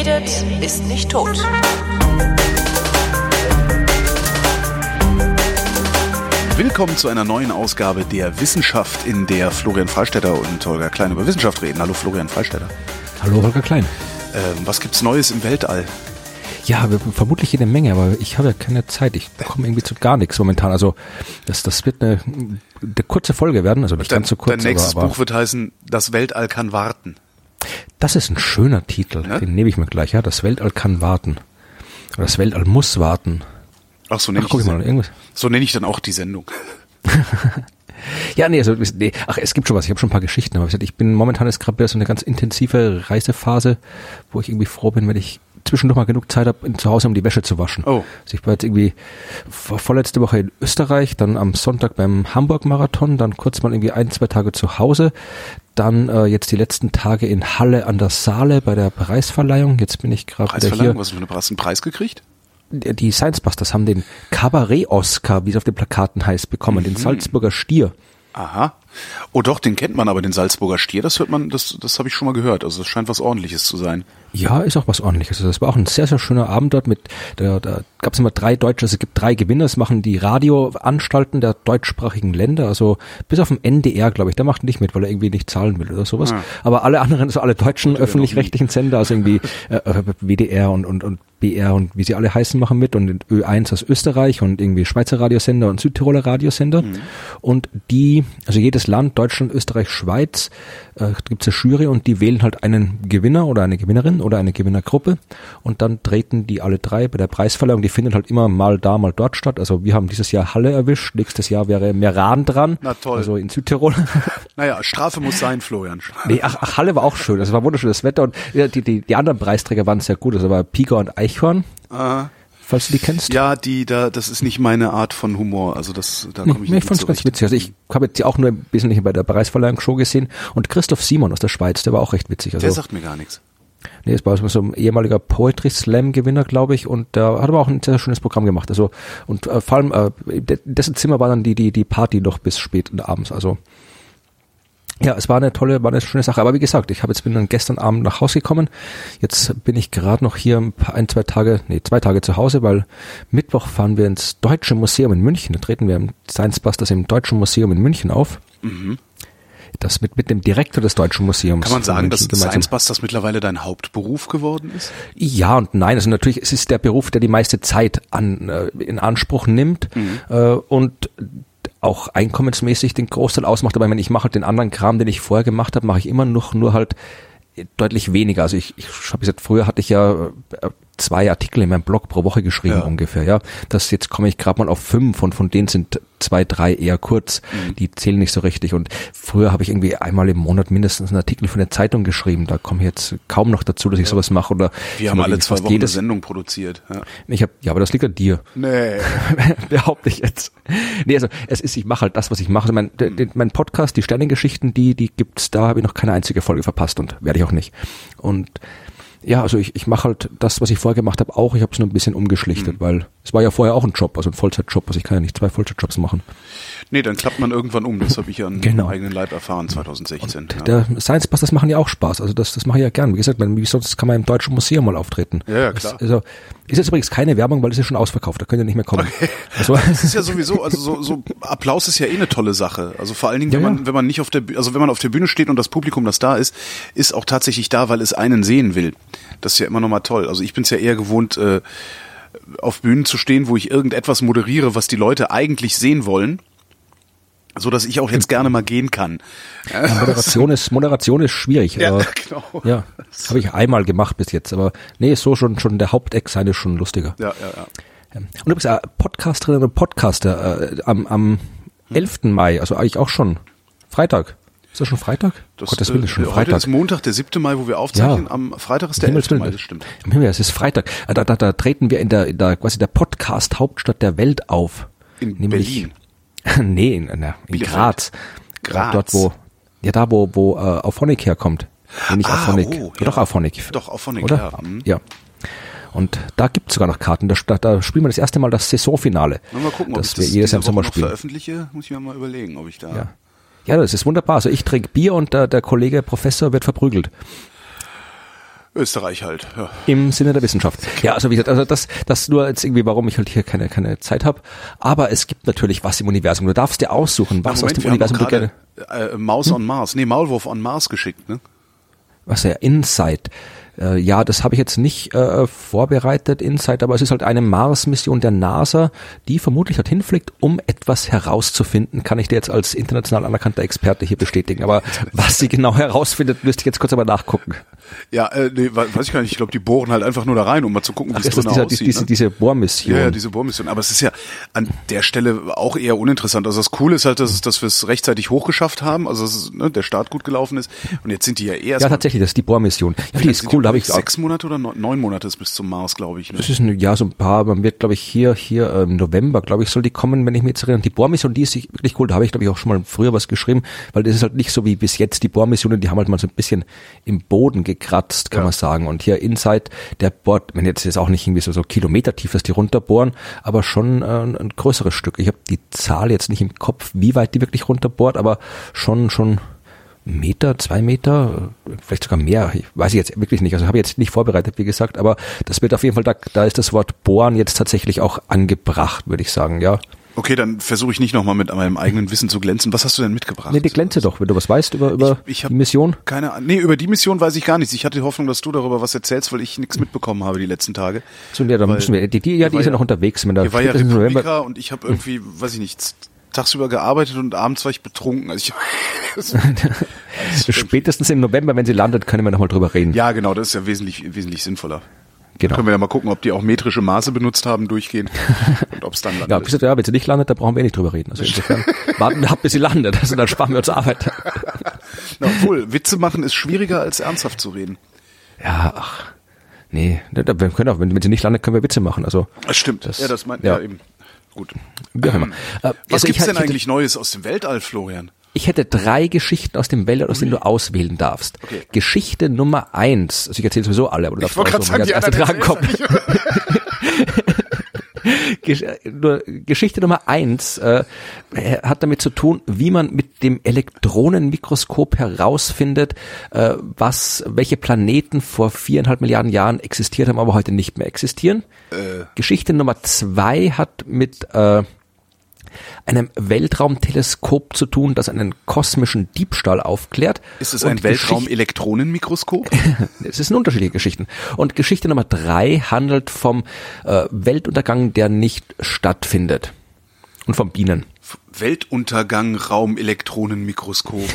redet, ist nicht tot. Willkommen zu einer neuen Ausgabe der Wissenschaft, in der Florian Freistetter und Holger Klein über Wissenschaft reden. Hallo Florian Freistetter. Hallo Holger Klein. Ähm, was gibt's Neues im Weltall? Ja, vermutlich jede Menge, aber ich habe ja keine Zeit. Ich komme irgendwie zu gar nichts momentan. Also das, das wird eine, eine kurze Folge werden, also nicht dein, ganz so kurz. Dein nächstes aber, aber Buch wird heißen Das Weltall kann warten. Das ist ein schöner Titel, Ne? den nehme ich mir gleich. Ja, das Weltall kann warten. Oder das Weltall muss warten. Ach, so nenne Ach, ich, ich mal, irgendwas. so nenne ich dann auch die Sendung. Ja, nee, also, nee, ach, es gibt schon was. Ich habe schon ein paar Geschichten, aber ich bin momentan ist gerade so eine ganz intensive Reisephase, wo ich irgendwie froh bin, wenn ich zwischendurch mal genug Zeit habe, zu Hause um die Wäsche zu waschen. Oh. Also ich war jetzt irgendwie vor- vorletzte Woche in Österreich, dann am Sonntag beim Hamburg-Marathon, dann kurz mal irgendwie ein, zwei Tage zu Hause, dann äh, jetzt die letzten Tage in Halle an der Saale bei der Preisverleihung. Jetzt bin ich gerade wieder Preisverleihung, hier. was für eine Preis, einen Preis gekriegt? Die Science Busters haben den Kabarett-Oscar, wie es auf den Plakaten heißt, bekommen, den Salzburger Stier. Aha. Oh doch, den kennt man aber, den Salzburger Stier, das hört man, das, das habe ich schon mal gehört. Also das scheint was ordentliches zu sein. Ja, ist auch was ordentliches. Also das war auch ein sehr, sehr schöner Abend dort mit, da, da gab es immer drei Deutsche, also es gibt drei Gewinner, das machen die Radioanstalten der deutschsprachigen Länder, also bis auf den NDR, glaube ich, der macht nicht mit, weil er irgendwie nicht zahlen will oder sowas. Ah. Aber alle anderen, also alle deutschen ja öffentlich-rechtlichen Sender, also irgendwie äh, äh, WDR und, und, und BR und wie sie alle heißen, machen mit und Ö1 aus Österreich und irgendwie Schweizer Radiosender und Südtiroler Radiosender. Und die, also jedes Land, Deutschland, Österreich, Schweiz, äh, gibt es eine Jury und die wählen halt einen Gewinner oder eine Gewinnerin oder eine Gewinnergruppe und dann treten die alle drei bei der Preisverleihung. Die findet halt immer mal da, mal dort statt. Also wir haben dieses Jahr Halle erwischt, nächstes Jahr wäre Meran dran. Na toll. Also in Südtirol. Naja, Strafe muss sein, Florian. Nee, ach, ach, Halle war auch schön. Also war wunderschönes Wetter und ja, die, die, die anderen Preisträger waren sehr gut. Also war Pika und Eichhorn, Aha. falls du die kennst. Ja, die da, das ist nicht meine Art von Humor. Also das, da komme ich Nee, nicht ich fand's mit ganz witzig. Also ich habe jetzt auch nur ein bisschen bei der Preisverleihung-Show gesehen und Christoph Simon aus der Schweiz, der war auch recht witzig. Also, Der sagt mir gar nichts. nee, es war so ein ehemaliger Poetry Slam Gewinner, glaube ich, und der hat aber auch ein sehr schönes Programm gemacht. Also und äh, vor allem äh, dessen Zimmer war dann die die die Party noch bis spät abends. Also ja, es war eine tolle, war eine schöne Sache. Aber wie gesagt, ich habe jetzt bin dann gestern Abend nach Hause gekommen. Jetzt bin ich gerade noch hier ein, paar, ein, zwei Tage, nee, zwei Tage zu Hause, weil Mittwoch fahren wir ins Deutsche Museum in München. Da treten wir im Science Busters im Deutschen Museum in München auf. Das mit, mit dem Direktor des Deutschen Museums. Kann man sagen, dass. Science Busters mittlerweile dein Hauptberuf geworden ist? Ja und nein. Also natürlich, es ist der Beruf, der die meiste Zeit an, äh, in Anspruch nimmt äh, und auch einkommensmäßig den Großteil ausmacht. Aber ich meine, ich mache halt den anderen Kram, den ich vorher gemacht habe, mache ich immer noch nur halt deutlich weniger. Also ich, ich habe gesagt, früher hatte ich ja äh, zwei Artikel in meinem Blog pro Woche geschrieben Ja. ungefähr. Ja, das jetzt komme ich gerade mal auf fünf und von denen sind zwei, drei eher kurz. Mhm. Die zählen nicht so richtig. Und früher habe ich irgendwie einmal im Monat mindestens einen Artikel für eine Zeitung geschrieben. Da komme ich jetzt kaum noch dazu, dass ich sowas mache. Oder Wir haben alle zwei Wochen eine jedes. Sendung produziert. Ja. Ich hab, ja, aber das liegt an dir. Nee. Behaupte ich jetzt. Nee, also es ist, ich mache halt das, was ich mache. Also mein, der- mein Podcast, die Sternengeschichten, die, die gibt's, da habe ich noch keine einzige Folge verpasst und werde ich auch nicht. Und ja, also ich, ich mache halt das, was ich vorher gemacht habe, auch. Ich habe es nur ein bisschen umgeschlichtet, Mhm. weil es war ja vorher auch ein Job, also ein Vollzeitjob. Also ich kann ja nicht zwei Vollzeitjobs machen. Nee, dann klappt man irgendwann um. Das habe ich ja an Genau. meinem eigenen Leib erfahren 2016. ja. Der Science Busters machen ja auch Spaß. Also das, das mache ich ja gern. Wie gesagt, man, wie sonst kann man im Deutschen Museum mal auftreten. Ja, ja, Das, klar. also, ist jetzt übrigens keine Werbung, weil es ist schon ausverkauft. Da können ja nicht mehr kommen. Also, Das ist ja sowieso, also so, so Applaus ist ja eh eine tolle Sache. Also vor allen Dingen, wenn Ja, ja. man, wenn man nicht auf der, also wenn man auf der Bühne steht und das Publikum, das da ist, ist auch tatsächlich da, weil es einen sehen will. Das ist ja immer noch mal toll. Also ich bin es ja eher gewohnt, äh, auf Bühnen zu stehen, wo ich irgendetwas moderiere, was die Leute eigentlich sehen wollen, so dass ich auch jetzt gerne mal gehen kann. Moderation ist, Moderation ist schwierig. Ja, aber, genau. Ja, das habe ich einmal gemacht bis jetzt, aber nee, ist so schon, schon der Haupteck sein ist schon lustiger. Ja, ja, ja. Ähm, Und übrigens, äh, Podcasterinnen und Podcaster, äh, am, am 11. Mai, also eigentlich auch schon Freitag. Ist das schon Freitag? Das, Gott, das will äh, ist schon Heute Freitag. ist Montag, der 7. Mai, wo wir aufzeichnen. Ja. Am Freitag ist der Himmels 11. Willen, Mai, das stimmt. Im Himmel, es ist Freitag. Äh, Da, da, da treten wir in der, in der quasi der Podcast-Hauptstadt der Welt auf. In Nämlich- Berlin. nee, in, in, in. Graz. Graz. Dort, wo, ja, da, wo, wo äh, Auphonic herkommt. Nee, nicht Ah, Auphonic. oh, ja. Doch Auphonic. Doch, Auphonic, Oder? ja. Mhm. Ja. Und da gibt's sogar noch Karten. Da, da, spielen wir das erste Mal das Saisonfinale. Mal gucken, ob das ich wir das jedes Jahr im Sommer spielen. veröffentliche. Muss ich mir mal überlegen, ob ich da. Ja. Ja, das ist wunderbar. Also ich trinke Bier und der, der Kollege Professor wird verprügelt. Österreich halt. Ja. Im Sinne der Wissenschaft. Ja, also wie gesagt, also das, das nur jetzt irgendwie, warum ich halt hier keine, keine Zeit habe. Aber es gibt natürlich was im Universum. Du darfst dir aussuchen, was Moment, aus dem Universum du gerne. Äh, Maus hm? on Mars, nee, Maulwurf on Mars geschickt, ne? Was ja Insight. Äh, ja, das habe ich jetzt nicht äh, vorbereitet, Insight, aber es ist halt eine Mars-Mission der NASA, die vermutlich dorthin fliegt, um etwas herauszufinden. Kann ich dir jetzt als international anerkannter Experte hier bestätigen. Aber was sie genau herausfindet, müsste ich jetzt kurz einmal nachgucken. Ja, äh, nee, weiß ich gar nicht. Ich glaube, die bohren halt einfach nur da rein, um mal zu gucken, wie es drin dieser, aussieht. Diese, ne? diese Bohrmission. Ja, ja, diese Bohrmission. Aber es ist ja an der Stelle auch eher uninteressant. Also das Coole ist halt, dass, dass wir es rechtzeitig hochgeschafft haben, also dass, ne, der Start gut gelaufen ist. Und jetzt sind die ja eher Ja, tatsächlich, das ist die Bohrmission. Ja, die ist cool, habe ich sechs Monate oder neun Monate ist bis zum Mars, glaube ich. Ne? Das ist ein, ja so ein paar, man wird, glaube ich, hier, hier im November, glaube ich, soll die kommen, wenn ich mich jetzt erinnere. Die Bohrmission, die ist wirklich cool, da habe ich, glaube ich, auch schon mal früher was geschrieben, weil das ist halt nicht so wie bis jetzt die Bohrmissionen, die haben halt mal so ein bisschen im Boden gekratzt, kann ja. man sagen. Und hier Inside, der bohrt, wenn jetzt ist auch nicht irgendwie so, so Kilometer tief, dass die runterbohren, aber schon äh, ein größeres Stück. Ich habe die Zahl jetzt nicht im Kopf, wie weit die wirklich runterbohrt, aber schon, schon Meter, zwei Meter, vielleicht sogar mehr. Ich weiß ich jetzt wirklich nicht. Also habe ich jetzt nicht vorbereitet, wie gesagt, aber das wird auf jeden Fall, da, da ist das Wort bohren jetzt tatsächlich auch angebracht, würde ich sagen, ja. Okay, dann versuche ich nicht nochmal mit meinem eigenen Wissen zu glänzen. Was hast du denn mitgebracht? Nee, die glänze doch, wenn du was weißt über, über ich, ich die Mission. Keine Nee, über die Mission weiß ich gar nichts. Ich hatte die Hoffnung, dass du darüber was erzählst, weil ich nichts mitbekommen habe die letzten Tage. So, ja, dann weil, müssen wir, die, die ja, die ist ja noch unterwegs. Wenn da hier war ja Republika und ich habe irgendwie, weiß ich nicht, tagsüber gearbeitet und abends war ich betrunken. Also ich, Spätestens im November, wenn sie landet, können wir nochmal drüber reden. Ja, genau, das ist ja wesentlich, wesentlich sinnvoller. Genau. Können wir ja mal gucken, ob die auch metrische Maße benutzt haben, durchgehen und ob es dann landet. Ja, gesagt, ja, wenn sie nicht landet, da brauchen wir eh nicht drüber reden. Also insofern warten wir ab, bis sie landet. Also dann sparen wir uns Arbeit. Na, obwohl, Witze machen ist schwieriger als ernsthaft zu reden. Ja, ach. Nee, wir können auch, wenn, wenn sie nicht landet, können wir Witze machen. Also das stimmt. Das, ja, das meint ja. ja eben. Gut. Ähm, äh, was also gibt's denn eigentlich Neues aus dem Weltall, Florian? Ich hätte drei Geschichten aus dem Weltall, aus denen du auswählen darfst. Okay. Geschichte Nummer eins. Also ich erzähle sowieso alle, aber du darfst auch so sagen, die erste drankommen. Geschichte Nummer eins äh, hat damit zu tun, wie man mit dem Elektronenmikroskop herausfindet, äh, was, welche Planeten vor viereinhalb Milliarden Jahren existiert haben, aber heute nicht mehr existieren. Äh. Geschichte Nummer zwei hat mit äh, einem Weltraumteleskop zu tun, das einen kosmischen Diebstahl aufklärt. Ist es ein Weltraumelektronenmikroskop? es sind unterschiedliche Geschichten. Und Geschichte Nummer drei handelt vom äh, Weltuntergang, der nicht stattfindet. Und vom Bienen. Weltuntergang Raumelektronenmikroskop.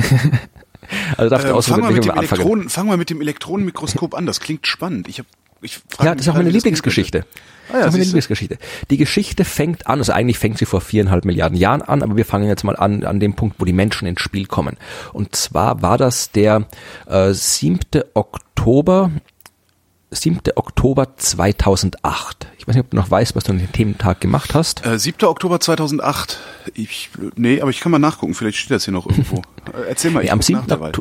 also darfst du äh, fang, mal mit dem Elektron, fang mal mit dem Elektronenmikroskop an, das klingt spannend. Ich hab, ich ja, das ist auch meine Lieblingsgeschichte. Ah, ja, das ist meine Lieblingsgeschichte. Die Geschichte fängt an, also eigentlich fängt sie vor viereinhalb Milliarden Jahren an, aber wir fangen jetzt mal an an dem Punkt, wo die Menschen ins Spiel kommen. Und zwar war das der äh, 7. Oktober 7. Oktober 2008. Ich weiß nicht, ob du noch weißt, was du an dem Thementag gemacht hast. Äh, 7. Oktober 2008. Ich, nee, aber ich kann mal nachgucken. Vielleicht steht das hier noch irgendwo. Äh, erzähl mal. Ich nee, am 7. Oktober.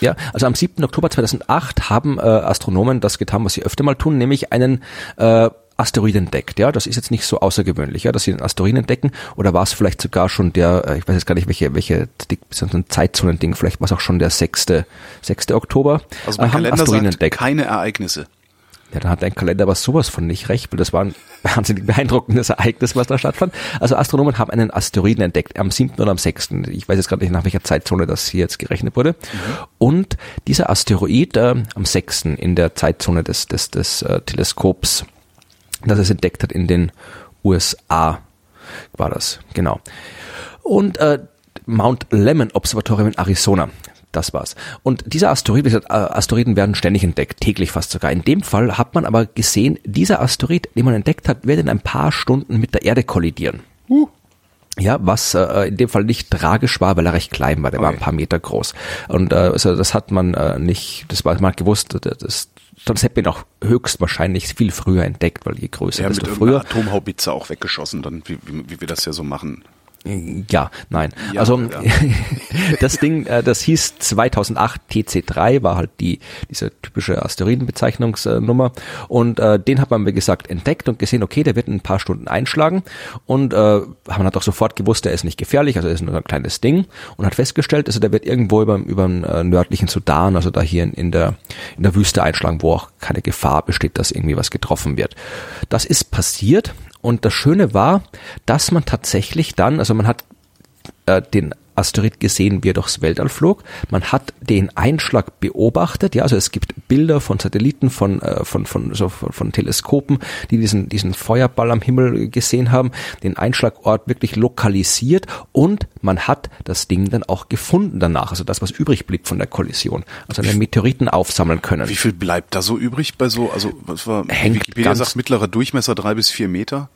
Ja, also am 7. Oktober 2008 haben äh, Astronomen das getan, was sie öfter mal tun, nämlich einen äh, Asteroiden entdeckt. Ja, das ist jetzt nicht so außergewöhnlich, ja, dass sie einen Asteroiden entdecken. Oder war es vielleicht sogar schon der, äh, ich weiß jetzt gar nicht, welche, welche so ein Zeitzonending, vielleicht war es auch schon der 6. 6. Oktober. Also mein äh, Kalender Asteroiden sagt entdeckt. keine Ereignisse. Ja, dann hat dein Kalender aber sowas von nicht recht, weil das war ein wahnsinnig beeindruckendes Ereignis, was da stattfand. Also Astronomen haben einen Asteroiden entdeckt, am 7. oder am 6. Ich weiß jetzt gerade nicht, nach welcher Zeitzone das hier jetzt gerechnet wurde. Mhm. Und dieser Asteroid äh, am 6. in der Zeitzone des, des, des äh, Teleskops das es entdeckt hat in den USA, war das, genau. Und äh, Mount Lemmon Observatorium in Arizona. Das war's. Und dieser Asteroid, äh, Asteroiden werden ständig entdeckt, täglich fast sogar. In dem Fall hat man aber gesehen, dieser Asteroid, den man entdeckt hat, wird in ein paar Stunden mit der Erde kollidieren. Uh. Ja, was äh, in dem Fall nicht tragisch war, weil er recht klein war, der okay. war ein paar Meter groß. Und äh, also das hat man äh, nicht, das war mal gewusst, das, das hätte man auch höchstwahrscheinlich viel früher entdeckt, weil je größer, ja, desto mit früher. Atomhaubitze auch weggeschossen, dann wie, wie, wie wir das ja so machen. Ja, nein. Ja, also ja. das Ding, äh, das hieß 2008 TC3, war halt die diese typische Asteroidenbezeichnungsnummer und äh, den hat man wie gesagt entdeckt und gesehen, okay, der wird in ein paar Stunden einschlagen und äh, man hat auch sofort gewusst, der ist nicht gefährlich, also er ist nur ein kleines Ding und hat festgestellt, also der wird irgendwo über über den äh, nördlichen Sudan, also da hier in, in der in der Wüste einschlagen, wo auch keine Gefahr besteht, dass irgendwie was getroffen wird. Das ist passiert und das Schöne war, dass man tatsächlich dann, also man hat äh, den Asteroid gesehen, wie er durchs Weltall flog. Man hat den Einschlag beobachtet, ja, also es gibt Bilder von Satelliten, von, äh, von, von, so von, von Teleskopen, die diesen, diesen Feuerball am Himmel gesehen haben, den Einschlagort wirklich lokalisiert und man hat das Ding dann auch gefunden danach, also das, was übrig blieb von der Kollision, also einen Meteoriten aufsammeln können. Wie viel bleibt da so übrig bei so, also was war, Hängt Wikipedia sagt mittlerer Durchmesser drei bis vier Meter?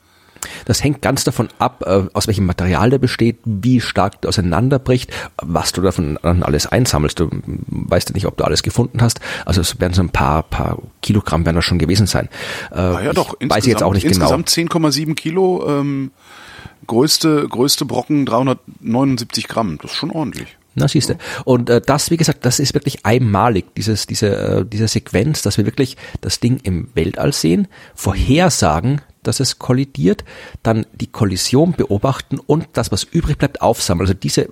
Das hängt ganz davon ab, äh, aus welchem Material der besteht, wie stark der auseinanderbricht, was du davon dann alles einsammelst. Du weißt ja nicht, ob du alles gefunden hast. Also es werden so ein paar, paar Kilogramm werden das schon gewesen sein. Äh, Ah ja, doch, ich weiß jetzt auch nicht genau. insgesamt 10,7 Kilo, ähm, größte, größte Brocken 379 Gramm. Das ist schon ordentlich. Na, siehst du. Und äh, das, wie gesagt, das ist wirklich einmalig, dieses, diese, äh, diese Sequenz, dass wir wirklich das Ding im Weltall sehen, vorhersagen, dass es kollidiert, dann die Kollision beobachten und das, was übrig bleibt, aufsammeln. Also diese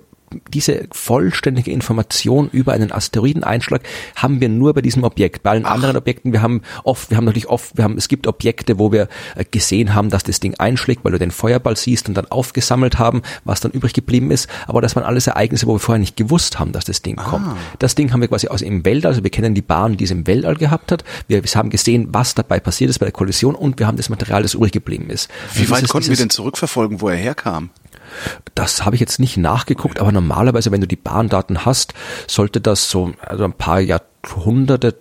diese vollständige Information über einen Asteroideneinschlag haben wir nur bei diesem Objekt. Bei allen anderen Objekten, wir haben oft, wir haben natürlich oft, wir haben, es gibt Objekte, wo wir äh, gesehen haben, dass das Ding einschlägt, weil du den Feuerball siehst und dann aufgesammelt haben, was dann übrig geblieben ist. Aber das waren alles Ereignisse, wo wir vorher nicht gewusst haben, dass das Ding kommt. Das Ding haben wir quasi aus im Weltall, also wir kennen die Bahn, die es im Weltall gehabt hat. Wir, wir haben gesehen, was dabei passiert ist bei der Kollision und wir haben das Material, das übrig geblieben ist. Wie Und weit dieses- konnten wir dieses- denn zurückverfolgen, wo er herkam? Das habe ich jetzt nicht nachgeguckt, aber normalerweise, wenn du die Bahndaten hast, sollte das so also ein paar Jahrhunderte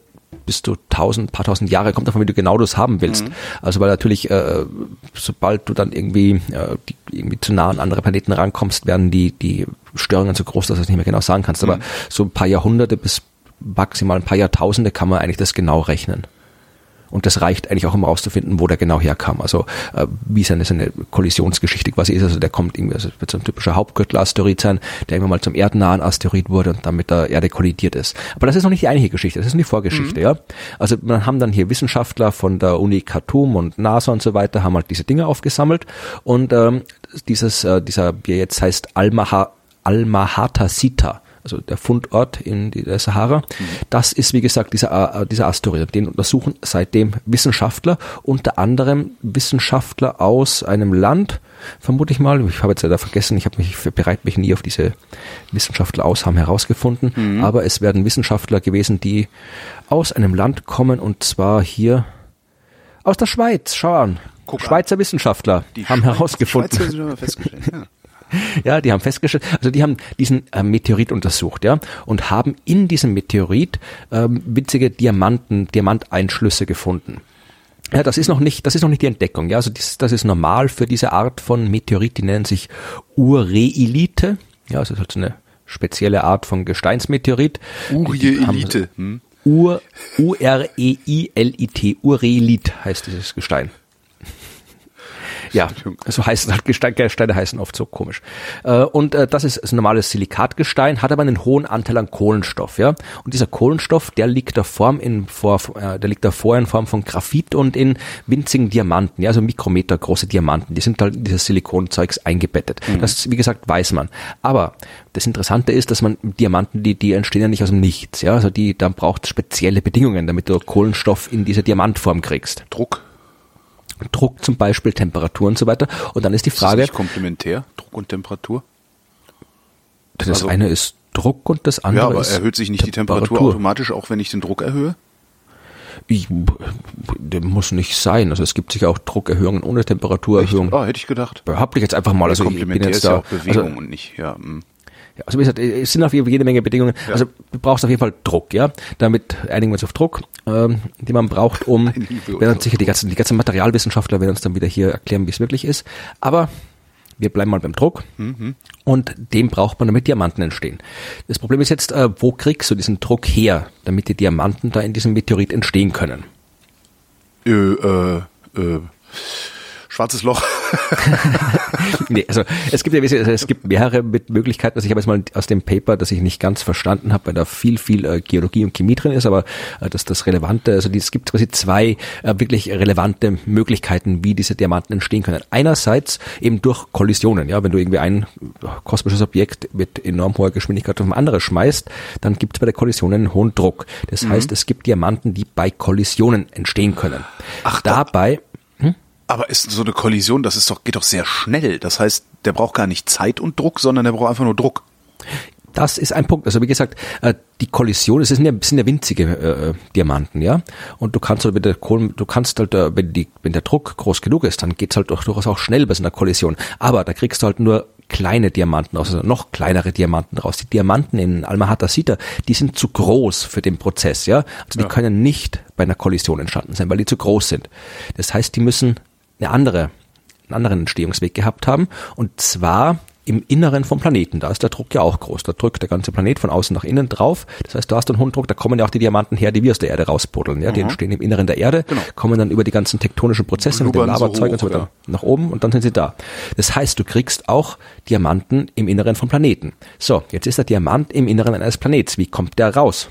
bis zu tausend, paar tausend Jahre, kommt davon, wie du genau das haben willst. Also weil natürlich, äh, sobald du dann irgendwie, äh, die, irgendwie zu nah an andere Planeten rankommst, werden die, die Störungen so groß, dass du es nicht mehr genau sagen kannst. Aber so ein paar Jahrhunderte bis maximal ein paar Jahrtausende kann man eigentlich das genau rechnen. Und das reicht eigentlich auch, um rauszufinden, wo der genau herkam. Also äh, wie seine, seine Kollisionsgeschichte quasi ist. Also der kommt irgendwie, also wird so ein typischer Hauptgürtel-Asteroid sein, der irgendwann mal zum erdennahen Asteroid wurde und dann mit der Erde kollidiert ist. Aber das ist noch nicht die eigentliche Geschichte, das ist nur die Vorgeschichte, ja. Also man haben dann hier Wissenschaftler von der Uni Khartoum und NASA und so weiter, haben halt diese Dinge aufgesammelt und ähm, dieses, äh, dieser, wie er jetzt heißt, Almaha, Almahata Sita, also der Fundort in der Sahara. Das ist, wie gesagt, dieser, äh, dieser Asteroid. Den untersuchen seitdem Wissenschaftler, unter anderem Wissenschaftler aus einem Land, vermute ich mal, ich habe jetzt leider vergessen, ich habe mich bereit mich nie auf diese Wissenschaftler aus haben herausgefunden, aber es werden Wissenschaftler gewesen, die aus einem Land kommen und zwar hier aus der Schweiz. Schau an. Guck an. Schweizer Wissenschaftler Die haben Schweiz- herausgefunden. Schweizer sind festgestellt. Ja. Ja, die haben festgestellt, also die haben diesen äh, Meteorit untersucht, ja, und haben in diesem Meteorit ähm, winzige Diamanten, Diamanteinschlüsse gefunden. Ja, das ist noch nicht, das ist noch nicht die Entdeckung. Ja, also das, das ist normal für diese Art von Meteorit. Die nennen sich Ureilite. Ja, also das ist halt so eine spezielle Art von Gesteinsmeteorit. Elite. Hm? Ur, U-R-E-I-L-I-T, Urelit heißt dieses Gestein. Ja, so heißt halt Gestein, Gesteine heißen oft so komisch. Äh, Und äh, das ist ein normales Silikatgestein, hat aber einen hohen Anteil an Kohlenstoff, ja. Und dieser Kohlenstoff, der liegt da Form in vor, äh, der liegt davor in Form von Graphit und in winzigen Diamanten, ja, so Mikrometer große Diamanten. Die sind halt in dieses Silikonzeugs eingebettet. Das, wie gesagt, weiß man. Aber das Interessante ist, dass man Diamanten, die, die entstehen ja nicht aus dem Nichts, ja. Also die, dann braucht spezielle Bedingungen, damit du Kohlenstoff in diese Diamantform kriegst. Druck. Druck zum Beispiel, Temperatur und so weiter. Und dann ist die Ist das Frage, nicht komplementär? Druck und Temperatur? das also- eine ist Druck und das andere Ja, aber ist erhöht sich nicht die Temperatur automatisch, auch wenn ich den Druck erhöhe? Ich, der muss nicht sein. Also es gibt sicher auch Druckerhöhungen ohne Temperaturerhöhung. Ah, hätte ich gedacht. Behaupte ich jetzt einfach mal. Also ich bin Komplementär jetzt ist ja da, auch Bewegung also, und nicht, ja. hm. Ja, also wie gesagt, es sind auf jeden Fall jede Menge Bedingungen. Also du brauchst auf jeden Fall Druck, ja. Damit einigen wir uns auf Druck, ähm, den man braucht, um, werden sicher die ganzen, die ganzen Materialwissenschaftler werden uns dann wieder hier erklären, wie es wirklich ist. Aber wir bleiben mal beim Druck und den braucht man, damit Diamanten entstehen. Das Problem ist jetzt, äh, wo kriegst du diesen Druck her, damit die Diamanten da in diesem Meteorit entstehen können? Äh, äh, äh, schwarzes Loch. nee, also es gibt ja also es gibt mehrere Möglichkeiten. Also ich habe jetzt mal aus dem Paper, das ich nicht ganz verstanden habe, weil da viel, viel äh, Geologie und Chemie drin ist, aber äh, das das Relevante, also die, es gibt quasi zwei äh, wirklich relevante Möglichkeiten, wie diese Diamanten entstehen können. Einerseits eben durch Kollisionen, ja, wenn du irgendwie ein kosmisches Objekt mit enorm hoher Geschwindigkeit auf ein anderes schmeißt, dann gibt es bei der Kollision einen hohen Druck. Das mhm. heißt, es gibt Diamanten, die bei Kollisionen entstehen können. Ach, dabei aber ist so eine Kollision, das ist doch, geht doch sehr schnell. Das heißt, der braucht gar nicht Zeit und Druck, sondern der braucht einfach nur Druck. Das ist ein Punkt. Also wie gesagt, äh, die Kollision, es sind ja, sind ja winzige äh, Diamanten, ja. Und du kannst halt, wenn der Kohl, du kannst halt, äh, wenn die, wenn der Druck groß genug ist, dann geht's halt durchaus auch schnell bei so einer Kollision. Aber da kriegst du halt nur kleine Diamanten raus, also noch kleinere Diamanten raus. Die Diamanten in Almahata-Sita, die sind zu groß für den Prozess, ja. Also die ja. können nicht bei einer Kollision entstanden sein, weil die zu groß sind. Das heißt, die müssen eine andere, einen anderen Entstehungsweg gehabt haben. Und zwar im Inneren vom Planeten. Da ist der Druck ja auch groß. Da drückt der ganze Planet von außen nach innen drauf. Das heißt, da hast du einen hohen Druck, da kommen ja auch die Diamanten her, die wir aus der Erde rauspuddeln. Ja, die mhm. entstehen im Inneren der Erde, genau. kommen dann über die ganzen tektonischen Prozesse mit dem Lavazeug so und so weiter nach oben und dann sind sie da. Das heißt, du kriegst auch Diamanten im Inneren vom Planeten. So, jetzt ist der Diamant im Inneren eines Planets. Wie kommt der raus?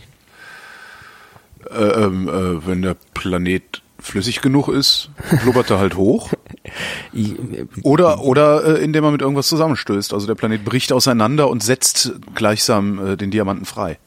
Äh, ähm, äh, wenn der Planet flüssig genug ist, blubbert er halt hoch. Oder, oder äh, indem er mit irgendwas zusammenstößt. Also der Planet bricht auseinander und setzt gleichsam äh, den Diamanten frei.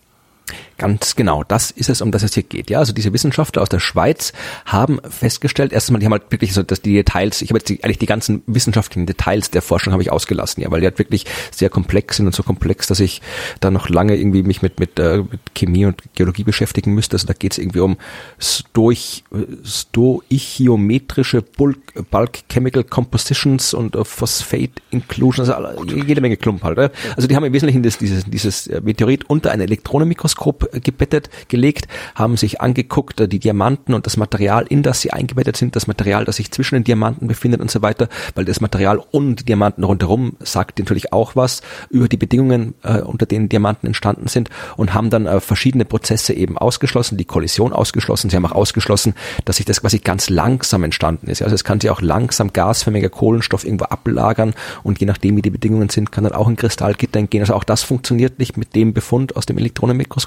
Ganz genau, das ist es, um das es hier geht. Ja, also diese Wissenschaftler aus der Schweiz haben festgestellt, erstens mal, die haben halt wirklich so, dass die Details, ich habe jetzt die, eigentlich die ganzen wissenschaftlichen Details der Forschung habe ich ausgelassen, ja, weil die halt wirklich sehr komplex sind und so komplex, dass ich da noch lange irgendwie mich mit mit, äh, mit Chemie und Geologie beschäftigen müsste. Also da geht es irgendwie um stoich, stoichiometrische Bulk, Bulk Chemical Compositions und uh, Phosphate Inclusion, also jede Menge Klump halt. Ja. Also die haben im Wesentlichen das, dieses, dieses Meteorit unter ein Elektronenmikroskop gebettet, gelegt, haben sich angeguckt, äh, die Diamanten und das Material, in das sie eingebettet sind, das Material, das sich zwischen den Diamanten befindet und so weiter, weil das Material und die Diamanten rundherum sagt natürlich auch was über die Bedingungen, äh, unter denen Diamanten entstanden sind und haben dann äh, verschiedene Prozesse eben ausgeschlossen, die Kollision ausgeschlossen, sie haben auch ausgeschlossen, dass sich das quasi ganz langsam entstanden ist. Also es kann sich auch langsam gasförmiger Kohlenstoff irgendwo ablagern und je nachdem, wie die Bedingungen sind, kann dann auch ein Kristallgitter entgehen. Also auch das funktioniert nicht mit dem Befund aus dem Elektronenmikroskop,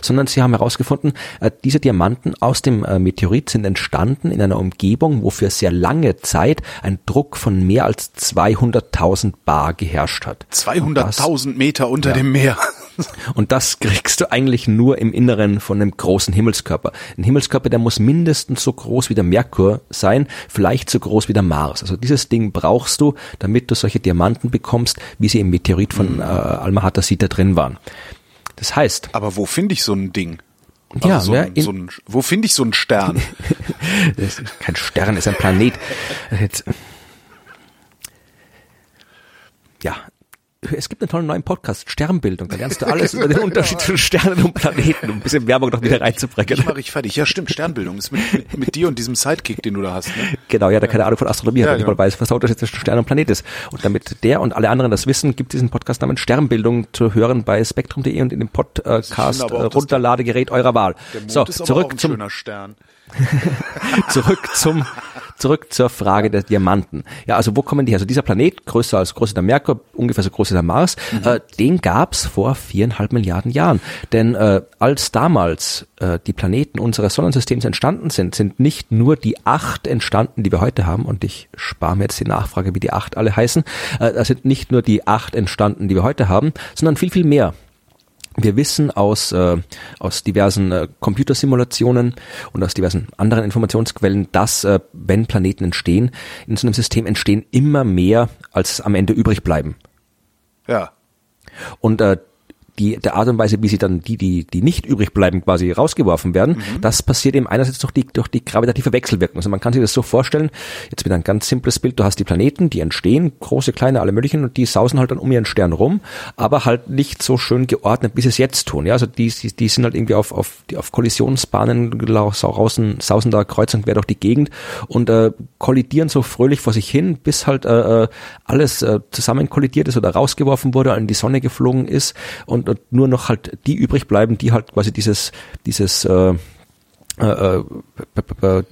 sondern sie haben herausgefunden, äh, diese Diamanten aus dem äh, Meteorit sind entstanden in einer Umgebung, wo für sehr lange Zeit ein Druck von mehr als 200.000 Bar geherrscht hat. 200.000 Meter unter ja. dem Meer. Und das kriegst du eigentlich nur im Inneren von einem großen Himmelskörper. Ein Himmelskörper, der muss mindestens so groß wie der Merkur sein, vielleicht so groß wie der Mars. Also dieses Ding brauchst du, damit du solche Diamanten bekommst, wie sie im Meteorit von äh, Alma Sita drin waren. Das heißt. Aber wo finde ich so ein Ding? Also ja, so, ein, so ein, wo finde ich so einen Stern? kein Stern, ist ein Planet. Jetzt, ja, es gibt einen tollen neuen Podcast, Sternbildung. Da lernst du alles über den Unterschied zwischen Sternen und Planeten, um ein bisschen Werbung noch wieder reinzubringen. Ich mache ich fertig. Ja, stimmt, Sternbildung ist mit, mit, mit dir und diesem Sidekick, den du da hast. Ne? Genau, ja, der keine Ahnung von Astronomie ja, hat, ja. nicht mal weiß, was der Unterschied zwischen Stern und Planet ist. Und damit der und alle anderen das wissen, gibt es diesen Podcast namens Sternbildung zu hören bei spektrum.de und in dem Podcast äh, Runterladegerät eurer Wahl. so, zurück zum Stern. zurück zum zurück zur Frage der Diamanten. Ja, also wo kommen die her? Also dieser Planet, größer als größer der Merkur, ungefähr so groß wie der Mars, mhm. äh, den gab's vor viereinhalb Milliarden Jahren. Denn äh, als damals äh, die Planeten unseres Sonnensystems entstanden sind, sind nicht nur die acht entstanden, die wir heute haben, und ich spare mir jetzt die Nachfrage, wie die acht alle heißen, äh, da sind nicht nur die acht entstanden, die wir heute haben, sondern viel, viel mehr. Wir wissen aus, äh, aus diversen äh, Computersimulationen und aus diversen anderen Informationsquellen, dass äh, wenn Planeten entstehen, in so einem System entstehen immer mehr, als am Ende übrig bleiben. Ja. Und äh, die, der Art und Weise, wie sie dann die, die, die nicht übrig bleiben, quasi rausgeworfen werden, mhm. das passiert eben einerseits durch die, durch die gravitative Wechselwirkung. Also man kann sich das so vorstellen, jetzt wieder ein ganz simples Bild, du hast die Planeten, die entstehen, große, kleine, alle möglichen, und die sausen halt dann um ihren Stern rum, aber halt nicht so schön geordnet, wie sie es jetzt tun. Ja, also die, die, die sind halt irgendwie auf, auf, die, auf Kollisionsbahnen sausen, sausen da kreuz und quer durch die Gegend und äh, kollidieren so fröhlich vor sich hin, bis halt äh, äh alles äh, zusammen kollidiert ist oder rausgeworfen wurde, in die Sonne geflogen ist und und, und nur noch halt die übrig bleiben, die halt quasi dieses, dieses äh, äh, äh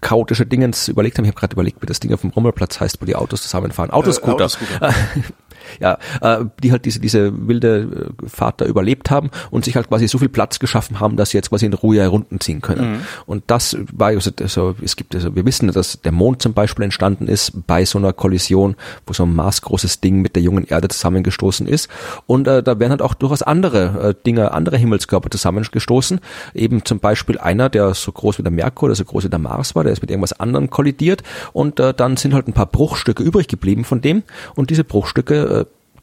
chaotische Dingens überlegt haben. Ich habe gerade überlegt, wie das Ding auf dem Rummelplatz heißt, wo die Autos zusammenfahren. Autoscooter. Äh, Autoscooter. ja, äh, die halt diese, diese wilde äh, Fahrt da überlebt haben und sich halt quasi so viel Platz geschaffen haben, dass sie jetzt quasi in Ruhe herunterziehen können. Mhm. Und das war also, also, es gibt also, wir wissen, dass der Mond zum Beispiel entstanden ist bei so einer Kollision, wo so ein maßgroßes Ding mit der jungen Erde zusammengestoßen ist. Und äh, da werden halt auch durchaus andere äh, Dinge, andere Himmelskörper zusammengestoßen. Eben zum Beispiel einer, der so groß wie der Merkur oder so groß wie der Mars war, der ist mit irgendwas anderem kollidiert und äh, dann sind halt ein paar Bruchstücke übrig geblieben von dem und diese Bruchstücke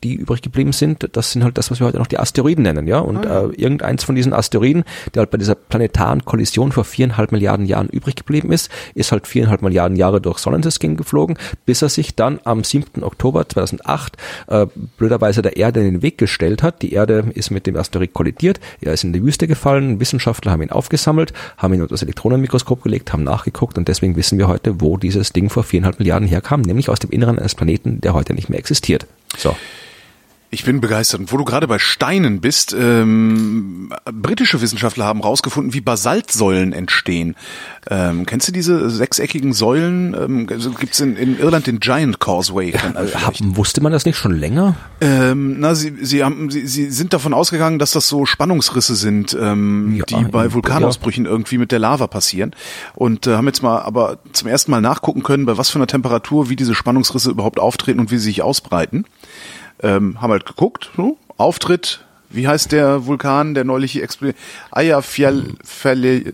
die übrig geblieben sind, das sind halt das, was wir heute noch die Asteroiden nennen, ja. Und ah. Äh, irgendeins von diesen Asteroiden, der halt bei dieser planetaren Kollision vor viereinhalb Milliarden Jahren übrig geblieben ist, ist halt viereinhalb Milliarden Jahre durch Sonnensystem geflogen, bis er sich dann am 7. Oktober 2008 äh, blöderweise der Erde in den Weg gestellt hat. Die Erde ist mit dem Asteroid kollidiert, er ist in die Wüste gefallen, Wissenschaftler haben ihn aufgesammelt, haben ihn unter das Elektronenmikroskop gelegt, haben nachgeguckt und deswegen wissen wir heute, wo dieses Ding vor viereinhalb Milliarden herkam, nämlich aus dem Inneren eines Planeten, der heute nicht mehr existiert. So. Ich bin begeistert. Und wo du gerade bei Steinen bist, ähm, britische Wissenschaftler haben herausgefunden, wie Basaltsäulen entstehen. Ähm, kennst du diese sechseckigen Säulen? Ähm, also Gibt in, in Irland den Giant Causeway? Ja, äh, haben, wusste man das nicht schon länger? Ähm, na, sie, sie, haben, sie, sie sind davon ausgegangen, dass das so Spannungsrisse sind, ähm, ja, die bei Vulkanausbrüchen ja. irgendwie mit der Lava passieren. Und äh, haben jetzt mal aber zum ersten Mal nachgucken können, bei was für einer Temperatur, wie diese Spannungsrisse überhaupt auftreten und wie sie sich ausbreiten ähm, haben halt geguckt, so, Auftritt, wie heißt der Vulkan, der neulich explodiert? Eyjafjall,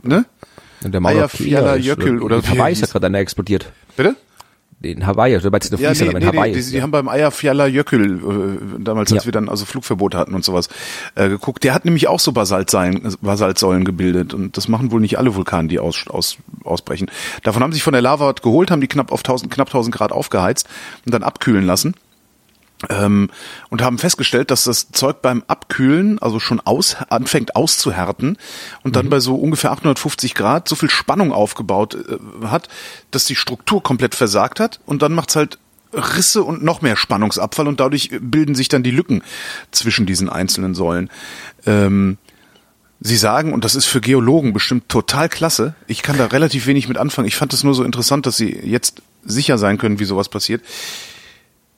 ne? Der Eyjafjaller Jökull oder wie Hawaii ist ja gerade einer explodiert. Bitte? In Hawaii, du meinst in ja, nee, nee, Hawaii. Nee, die, die ja. haben beim Eyjafjaller Jökull, äh, damals, als ja. wir dann also Flugverbote hatten und sowas, äh, geguckt. Der hat nämlich auch so Basaltsäulen, Basaltsäulen gebildet und das machen wohl nicht alle Vulkane, die aus, aus, ausbrechen. Davon haben sie sich von der Lava geholt, haben die knapp auf 1000, knapp 1000 Grad aufgeheizt und dann abkühlen lassen ähm, und haben festgestellt, dass das Zeug beim Abkühlen also schon aus, anfängt auszuhärten und dann mhm. bei so ungefähr 850 Grad so viel Spannung aufgebaut äh, hat, dass die Struktur komplett versagt hat und dann macht's halt Risse und noch mehr Spannungsabfall und dadurch bilden sich dann die Lücken zwischen diesen einzelnen Säulen. Ähm, Sie sagen, und das ist für Geologen bestimmt total klasse, ich kann da relativ wenig mit anfangen. Ich fand es nur so interessant, dass Sie jetzt sicher sein können, wie sowas passiert.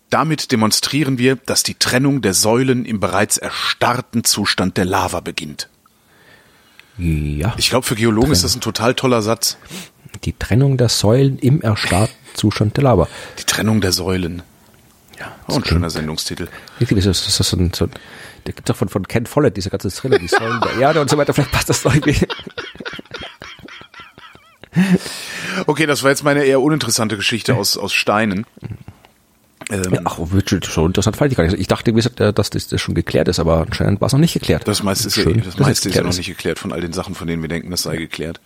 Damit demonstrieren wir, dass die Trennung der Säulen im bereits erstarrten Zustand der Lava beginnt. Ja. Ich glaube, für Geologen Trennung. ist das ein total toller Satz. Die Trennung der Säulen im erstarrten Zustand der Lava. Die Trennung der Säulen. Ja, auch ein schöner Sendungstitel. Wirklich, das ist, das ist so ein, so, der gibt auch von, von Ken Follett, diese ganze Thriller, die Säulen der Erde und so weiter. Vielleicht passt das doch irgendwie. Okay, das war jetzt meine eher uninteressante Geschichte aus, aus Steinen. Ähm, ach, schon interessant fand ich gar nicht. Ich dachte, wie gesagt, äh, dass das, schon geklärt ist, aber anscheinend war es noch nicht geklärt. Das meiste ist, Schön, ja, das meiste ist ja noch nicht geklärt von all den Sachen, von denen wir denken, das sei geklärt.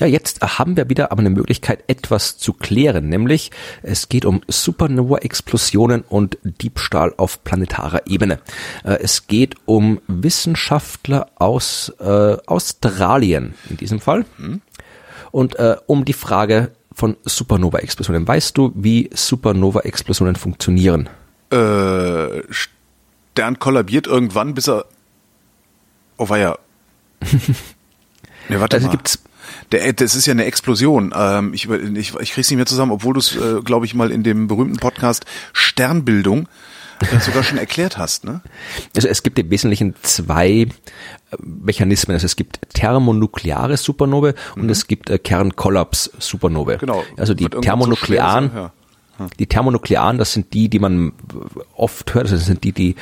Ja, jetzt haben wir wieder aber eine Möglichkeit, etwas zu klären, nämlich es geht um Supernova-Explosionen und Diebstahl auf planetarer Ebene. Äh, es geht um Wissenschaftler aus äh, Australien in diesem Fall hm. und äh, um die Frage, von Supernova-Explosionen. Weißt du, wie Supernova-Explosionen funktionieren? Äh, Stern kollabiert irgendwann, bis er. Oh, war ja. ne, warte also mal. gibt's der, das ist ja eine Explosion. Ähm, ich, ich, ich krieg's nicht mehr zusammen, obwohl du es, äh, glaube ich, mal in dem berühmten Podcast Sternbildung äh, sogar schon erklärt hast, ne? Also es gibt im Wesentlichen zwei äh, Mechanismen. Also es gibt thermonukleare Supernovae mhm. und es gibt äh, Kernkollaps-Supernovae. Genau. Also die thermonuklearen, so. Die thermonuklearen, das sind die, die man oft hört, also das sind die, die,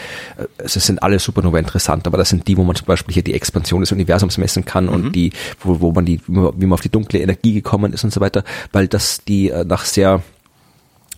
es sind alle Supernova interessant, aber das sind die, wo man zum Beispiel hier die Expansion des Universums messen kann mhm. und die, wo, wo man die, wie man auf die dunkle Energie gekommen ist und so weiter, weil das die nach sehr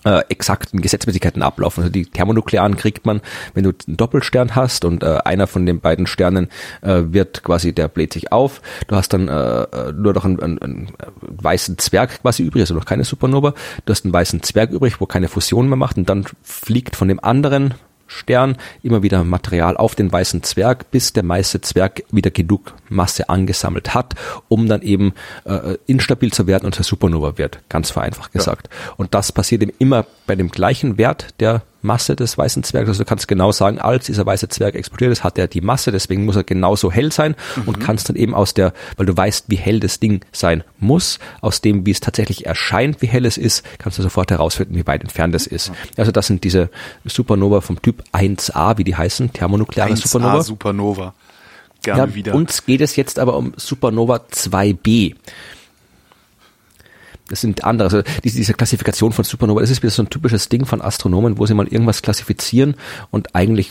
äh, exakten Gesetzmäßigkeiten ablaufen. Also die Thermonuklearen kriegt man, wenn du einen Doppelstern hast und äh, einer von den beiden Sternen äh, wird quasi, der bläht sich auf. Du hast dann äh, äh nur noch einen, einen, einen weißen Zwerg quasi übrig, also noch keine Supernova. Du hast einen weißen Zwerg übrig, wo keine Fusion mehr macht und dann fliegt von dem anderen Stern immer wieder Material auf den weißen Zwerg, bis der weiße Zwerg wieder genug Masse angesammelt hat, um dann eben äh, instabil zu werden und zur Supernova wird, ganz vereinfacht gesagt. Ja. Und das passiert eben immer bei dem gleichen Wert der Masse des weißen Zwergs. Also du kannst genau sagen, als dieser weiße Zwerg explodiert ist, hat er die Masse, deswegen muss er genauso hell sein mhm. und kannst dann eben aus der, weil du weißt, wie hell das Ding sein muss, aus dem, wie es tatsächlich erscheint, wie hell es ist, kannst du sofort herausfinden, wie weit entfernt es ist. Also das sind diese Supernova vom Typ 1a, wie die heißen, thermonukleare 1A Supernova. Supernova. Gerne ja, wieder. Uns geht es jetzt aber um Supernova 2b das sind andere, also diese, diese Klassifikation von Supernova, das ist wieder so ein typisches Ding von Astronomen, wo sie mal irgendwas klassifizieren und eigentlich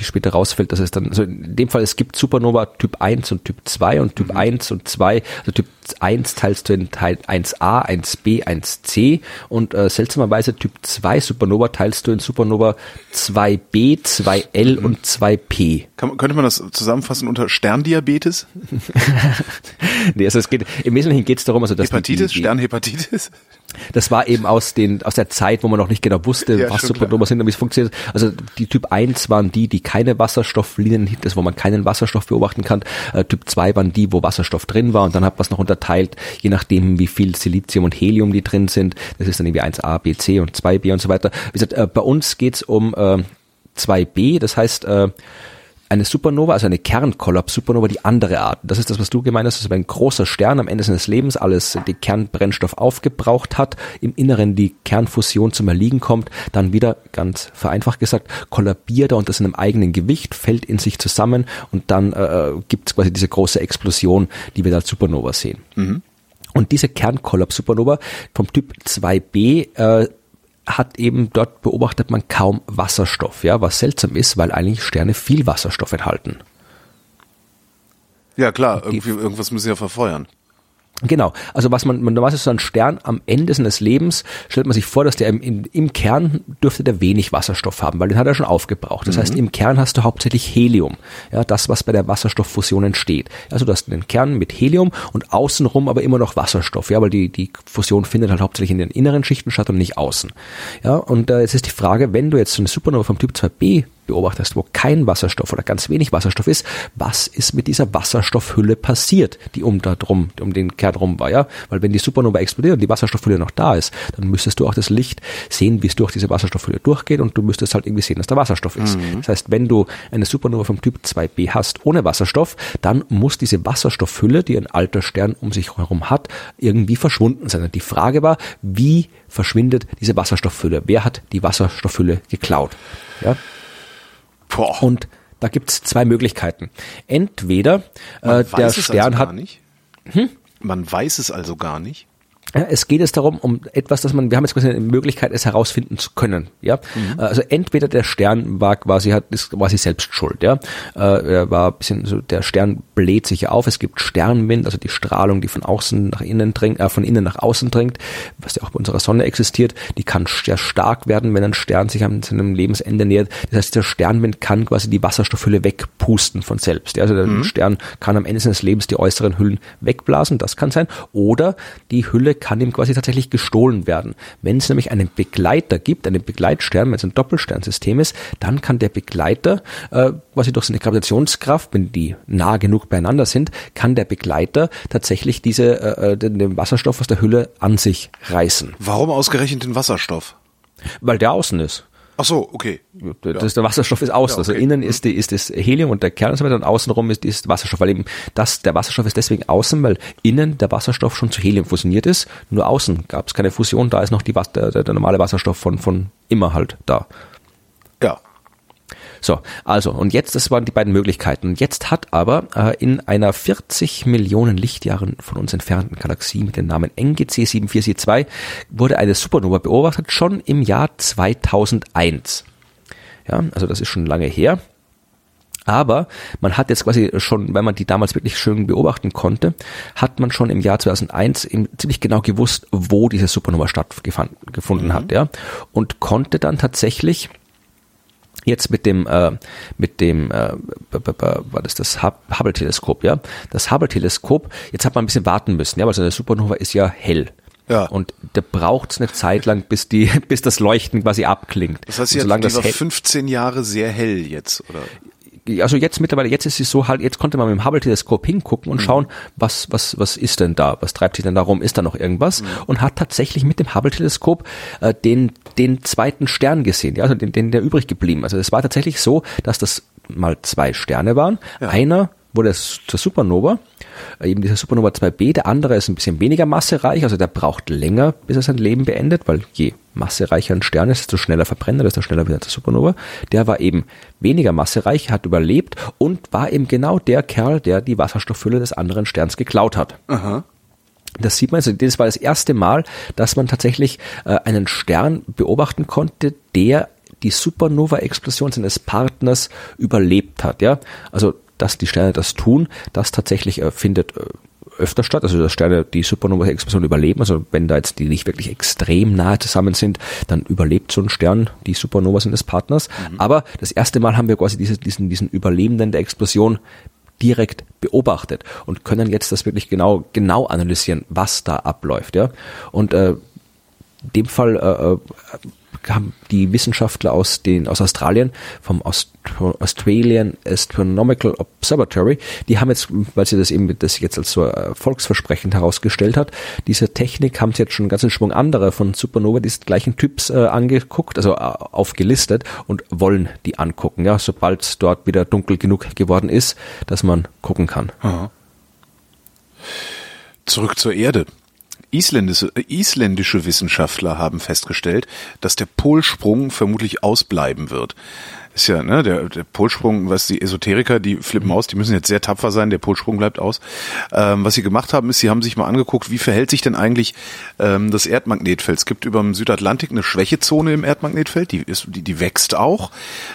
später rausfällt, dass es dann, also in dem Fall, es gibt Supernova Typ 1 und Typ 2 und Typ mhm. 1 und 2, also Typ 1 teilst du in Teil 1a, 1b, 1c und äh, seltsamerweise Typ 2 Supernova teilst du in Supernova 2b, 2l mhm. und 2p. Kann, könnte man das zusammenfassen unter Sterndiabetes? nee, also es geht, im Wesentlichen geht es darum, also dass Hepatitis, die, die, Sternhepatitis? Das war eben aus den, aus der Zeit, wo man noch nicht genau wusste, ja, was Supernova sind und wie es funktioniert. Also die Typ 1 waren die, die keine Wasserstofflinien, das wo man keinen Wasserstoff beobachten kann. Äh, typ 2 waren die, wo Wasserstoff drin war und dann hat man es noch unterteilt, je nachdem wie viel Silizium und Helium die drin sind. Das ist dann irgendwie 1a, b, c und 2b und so weiter. Wie gesagt, äh, bei uns geht's um äh, 2b, das heißt, äh, eine Supernova, also eine Kernkollaps-Supernova, die andere Art. Das ist das, was du gemeint hast, dass wenn ein großer Stern am Ende seines Lebens alles, die Kernbrennstoff aufgebraucht hat, im Inneren die Kernfusion zum Erliegen kommt, dann wieder, ganz vereinfacht gesagt, kollabiert er unter seinem eigenen Gewicht, fällt in sich zusammen und dann äh, gibt es quasi diese große Explosion, die wir da als Supernova sehen. Mhm. Und diese Kernkollaps-Supernova vom Typ 2b äh, hat eben dort beobachtet man kaum Wasserstoff, ja, was seltsam ist, weil eigentlich Sterne viel Wasserstoff enthalten. Ja klar, irgendwie, irgendwas müssen sie ja verfeuern. Genau, also was man, man weiß, ist so ein Stern am Ende seines Lebens, stellt man sich vor, dass der im, im, im Kern dürfte der wenig Wasserstoff haben, weil den hat er schon aufgebraucht. Das mhm. heißt, im Kern hast du hauptsächlich Helium, ja, das, was bei der Wasserstofffusion entsteht. Also du hast den Kern mit Helium und außenrum aber immer noch Wasserstoff, ja, weil die, die Fusion findet halt hauptsächlich in den inneren Schichten statt und nicht außen. Ja, und äh, jetzt ist die Frage, wenn du jetzt so eine Supernova vom Typ 2b beobachtest, wo kein Wasserstoff oder ganz wenig Wasserstoff ist, was ist mit dieser Wasserstoffhülle passiert, die um da drum, um den Kern rum war, ja? Weil wenn die Supernova explodiert und die Wasserstoffhülle noch da ist, dann müsstest du auch das Licht sehen, wie es durch diese Wasserstoffhülle durchgeht und du müsstest halt irgendwie sehen, dass da Wasserstoff ist. Mhm. Das heißt, wenn du eine Supernova vom Typ 2b hast, ohne Wasserstoff, dann muss diese Wasserstoffhülle, die ein alter Stern um sich herum hat, irgendwie verschwunden sein. Und die Frage war, wie verschwindet diese Wasserstoffhülle? Wer hat die Wasserstoffhülle geklaut? Ja? Boah. Und da gibt's zwei Möglichkeiten. Entweder äh, der also Stern also hat. Hm? Man weiß es also gar nicht. Es geht es darum, um etwas, dass man, wir haben jetzt quasi eine Möglichkeit, es herausfinden zu können, ja. Mhm. Also entweder der Stern war quasi, hat, ist quasi selbst schuld, ja. Äh, er war bisschen so, der Stern bläht sich auf, es gibt Sternwind, also die Strahlung, die von außen nach innen dringt, äh, von innen nach außen dringt, was ja auch bei unserer Sonne existiert, die kann sehr stark werden, wenn ein Stern sich an seinem Lebensende nähert. Das heißt, der Sternwind kann quasi die Wasserstoffhülle wegpusten von selbst. Ja? Also der mhm. Stern kann am Ende seines Lebens die äußeren Hüllen wegblasen, das kann sein. Oder die Hülle kann ihm quasi tatsächlich gestohlen werden. Wenn es nämlich einen Begleiter gibt, einen Begleitstern, wenn es ein Doppelsternsystem ist, dann kann der Begleiter äh, quasi durch seine Gravitationskraft, wenn die nah genug beieinander sind, kann der Begleiter tatsächlich diese äh, äh den, den Wasserstoff aus der Hülle an sich reißen. Warum ausgerechnet den Wasserstoff? Weil der außen ist. Ach so, okay. Das, ja. Der Wasserstoff ist außen. Ja, also okay. Also innen ist, die, ist das Helium und der Kern und so weiter und außenrum ist, ist Wasserstoff. Weil eben das, der Wasserstoff ist deswegen außen, weil innen der Wasserstoff schon zu Helium fusioniert ist. Nur außen gab es keine Fusion, da ist noch die, der, der, der normale Wasserstoff von, von immer halt da. So, also, und jetzt, das waren die beiden Möglichkeiten. Jetzt hat aber äh, in einer 40 Millionen Lichtjahren von uns entfernten Galaxie mit dem Namen NGC 7442 wurde eine Supernova beobachtet, schon im Jahr 2001. Ja, also das ist schon lange her. Aber man hat jetzt quasi schon, weil man die damals wirklich schön beobachten konnte, hat man schon im Jahr 2001 ziemlich genau gewusst, wo diese Supernova stattgefunden mhm. hat, ja, und konnte dann tatsächlich jetzt mit dem äh, mit dem äh, war das das Hubble Teleskop ja das Hubble Teleskop jetzt hat man ein bisschen warten müssen ja weil so eine Supernova ist ja hell ja. Und da braucht es eine Zeit lang, bis die, bis das Leuchten quasi abklingt. Das heißt, hat, die war 15 Jahre sehr hell jetzt, oder? Also jetzt mittlerweile, jetzt ist es so halt, jetzt konnte man mit dem Hubble-Teleskop hingucken und mhm. schauen, was, was, was ist denn da? Was treibt sich denn da rum? Ist da noch irgendwas? Mhm. Und hat tatsächlich mit dem Hubble-Teleskop äh, den, den zweiten Stern gesehen, ja, also den, den, der übrig geblieben. Also es war tatsächlich so, dass das mal zwei Sterne waren. Ja. Einer wurde zur Supernova, äh, eben dieser Supernova 2b, der andere ist ein bisschen weniger massereich, also der braucht länger, bis er sein Leben beendet, weil je massereicher ein Stern ist, desto schneller verbrennt er, desto schneller wird er zur Supernova. Der war eben weniger massereich, hat überlebt und war eben genau der Kerl, der die Wasserstofffülle des anderen Sterns geklaut hat. Aha. Das sieht man, also das war das erste Mal, dass man tatsächlich äh, einen Stern beobachten konnte, der die Supernova-Explosion seines Partners überlebt hat. Ja, also dass die Sterne das tun, das tatsächlich äh, findet äh, öfter statt, also dass Sterne die Supernova-Explosion überleben, also wenn da jetzt die nicht wirklich extrem nahe zusammen sind, dann überlebt so ein Stern die Supernova seines Partners. Mhm. Aber das erste Mal haben wir quasi diese, diesen, diesen Überlebenden der Explosion direkt beobachtet und können jetzt das wirklich genau genau analysieren, was da abläuft, ja. Und äh, in dem Fall äh, äh haben die Wissenschaftler aus den aus Australien vom Aust Australian Astronomical Observatory, die haben jetzt, weil sie das eben das jetzt als so erfolgsversprechend herausgestellt hat, diese Technik haben sie jetzt schon einen ganzen Schwung anderer von Supernova dieses gleichen Typs äh, angeguckt, also äh, aufgelistet und wollen die angucken, ja, sobald dort wieder dunkel genug geworden ist, dass man gucken kann. Aha. Zurück zur Erde. Isländische, isländische Wissenschaftler haben festgestellt, dass der Polsprung vermutlich ausbleiben wird ist ja, ne, der, der Polsprung, was die Esoteriker, die flippen aus, die müssen jetzt sehr tapfer sein, der Polsprung bleibt aus. Ähm, was sie gemacht haben, ist, sie haben sich mal angeguckt, wie verhält sich denn eigentlich ähm, das Erdmagnetfeld. Es gibt über dem Südatlantik eine Schwächezone im Erdmagnetfeld, die, ist, die, die wächst auch.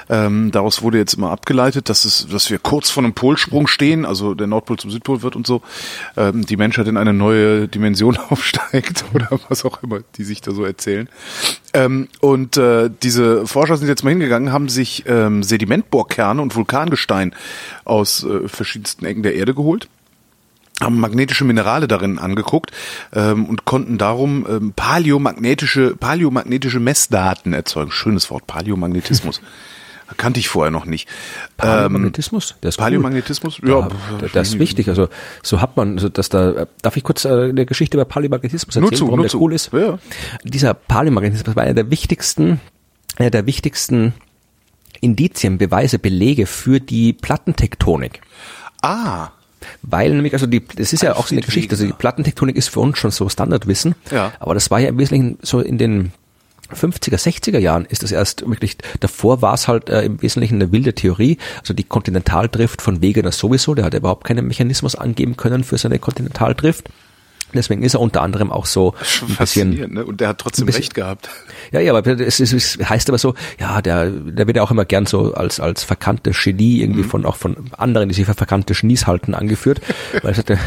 Ähm, daraus wurde jetzt immer abgeleitet, dass, es, dass wir kurz vor einem Polsprung stehen, also der Nordpol zum Südpol wird und so, ähm, die Menschheit in eine neue Dimension aufsteigt oder was auch immer, die sich da so erzählen. Ähm, und äh, diese Forscher sind jetzt mal hingegangen, haben sich ähm, Sedimentbohrkerne und Vulkangestein aus äh, verschiedensten Ecken der Erde geholt haben magnetische Minerale darin angeguckt ähm, und konnten darum ähm, paläomagnetische paläomagnetische Messdaten erzeugen. Schönes Wort, Paläomagnetismus. Kannte ich vorher noch nicht. Paläomagnetismus? Der ist Paläomagnetismus? Cool. Ja, ja das ist wichtig. Also so hat man, also dass da, darf ich kurz äh, eine Geschichte über Paläomagnetismus erzählen, zu, warum der zu. cool ist? Ja. Dieser Paläomagnetismus war einer der wichtigsten, einer der wichtigsten Indizien, Beweise, Belege für die Plattentektonik. Ah. Weil nämlich, also die, das ist ja auch so eine Geschichte, also die Plattentektonik ist für uns schon so Standardwissen, ja. aber das war ja im Wesentlichen so in den 50er, 60er Jahren ist das erst wirklich, davor war es halt äh, im Wesentlichen eine wilde Theorie, also die Kontinentaldrift von Wegener sowieso, der hat überhaupt keinen Mechanismus angeben können für seine Kontinentaldrift. Deswegen ist er unter anderem auch so ein bisschen. Ne? Und der hat trotzdem bisschen, recht gehabt. Ja, ja, aber es, es, es heißt aber so, ja, der, der wird ja auch immer gern so als, als verkannte Genie irgendwie mhm. von, auch von anderen, die sich für verkannte Genies halten, angeführt. weil es hatte,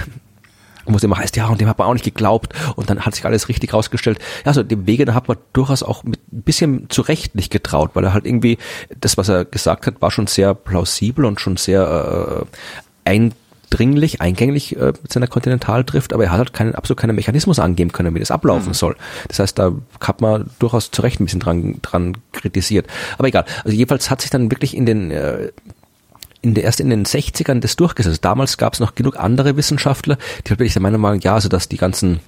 wo es immer heißt, ja, und dem hat man auch nicht geglaubt und dann hat sich alles richtig rausgestellt. Ja, also dem Wege, da hat man durchaus auch mit ein bisschen zu Recht nicht getraut, weil er halt irgendwie, das, was er gesagt hat, war schon sehr plausibel und schon sehr äh, eindringlich, eingänglich äh, mit seiner Kontinentaldrift, aber er hat halt keinen, absolut keinen Mechanismus angeben können, wie das ablaufen mhm. soll. Das heißt, da hat man durchaus zu Recht ein bisschen dran, dran kritisiert. Aber egal. Also jedenfalls hat sich dann wirklich in den äh, in der, erst in den 60ern das durchgesetzt. Also damals gab es noch genug andere Wissenschaftler, die halt wirklich der Meinung waren, ja, also dass die ganzen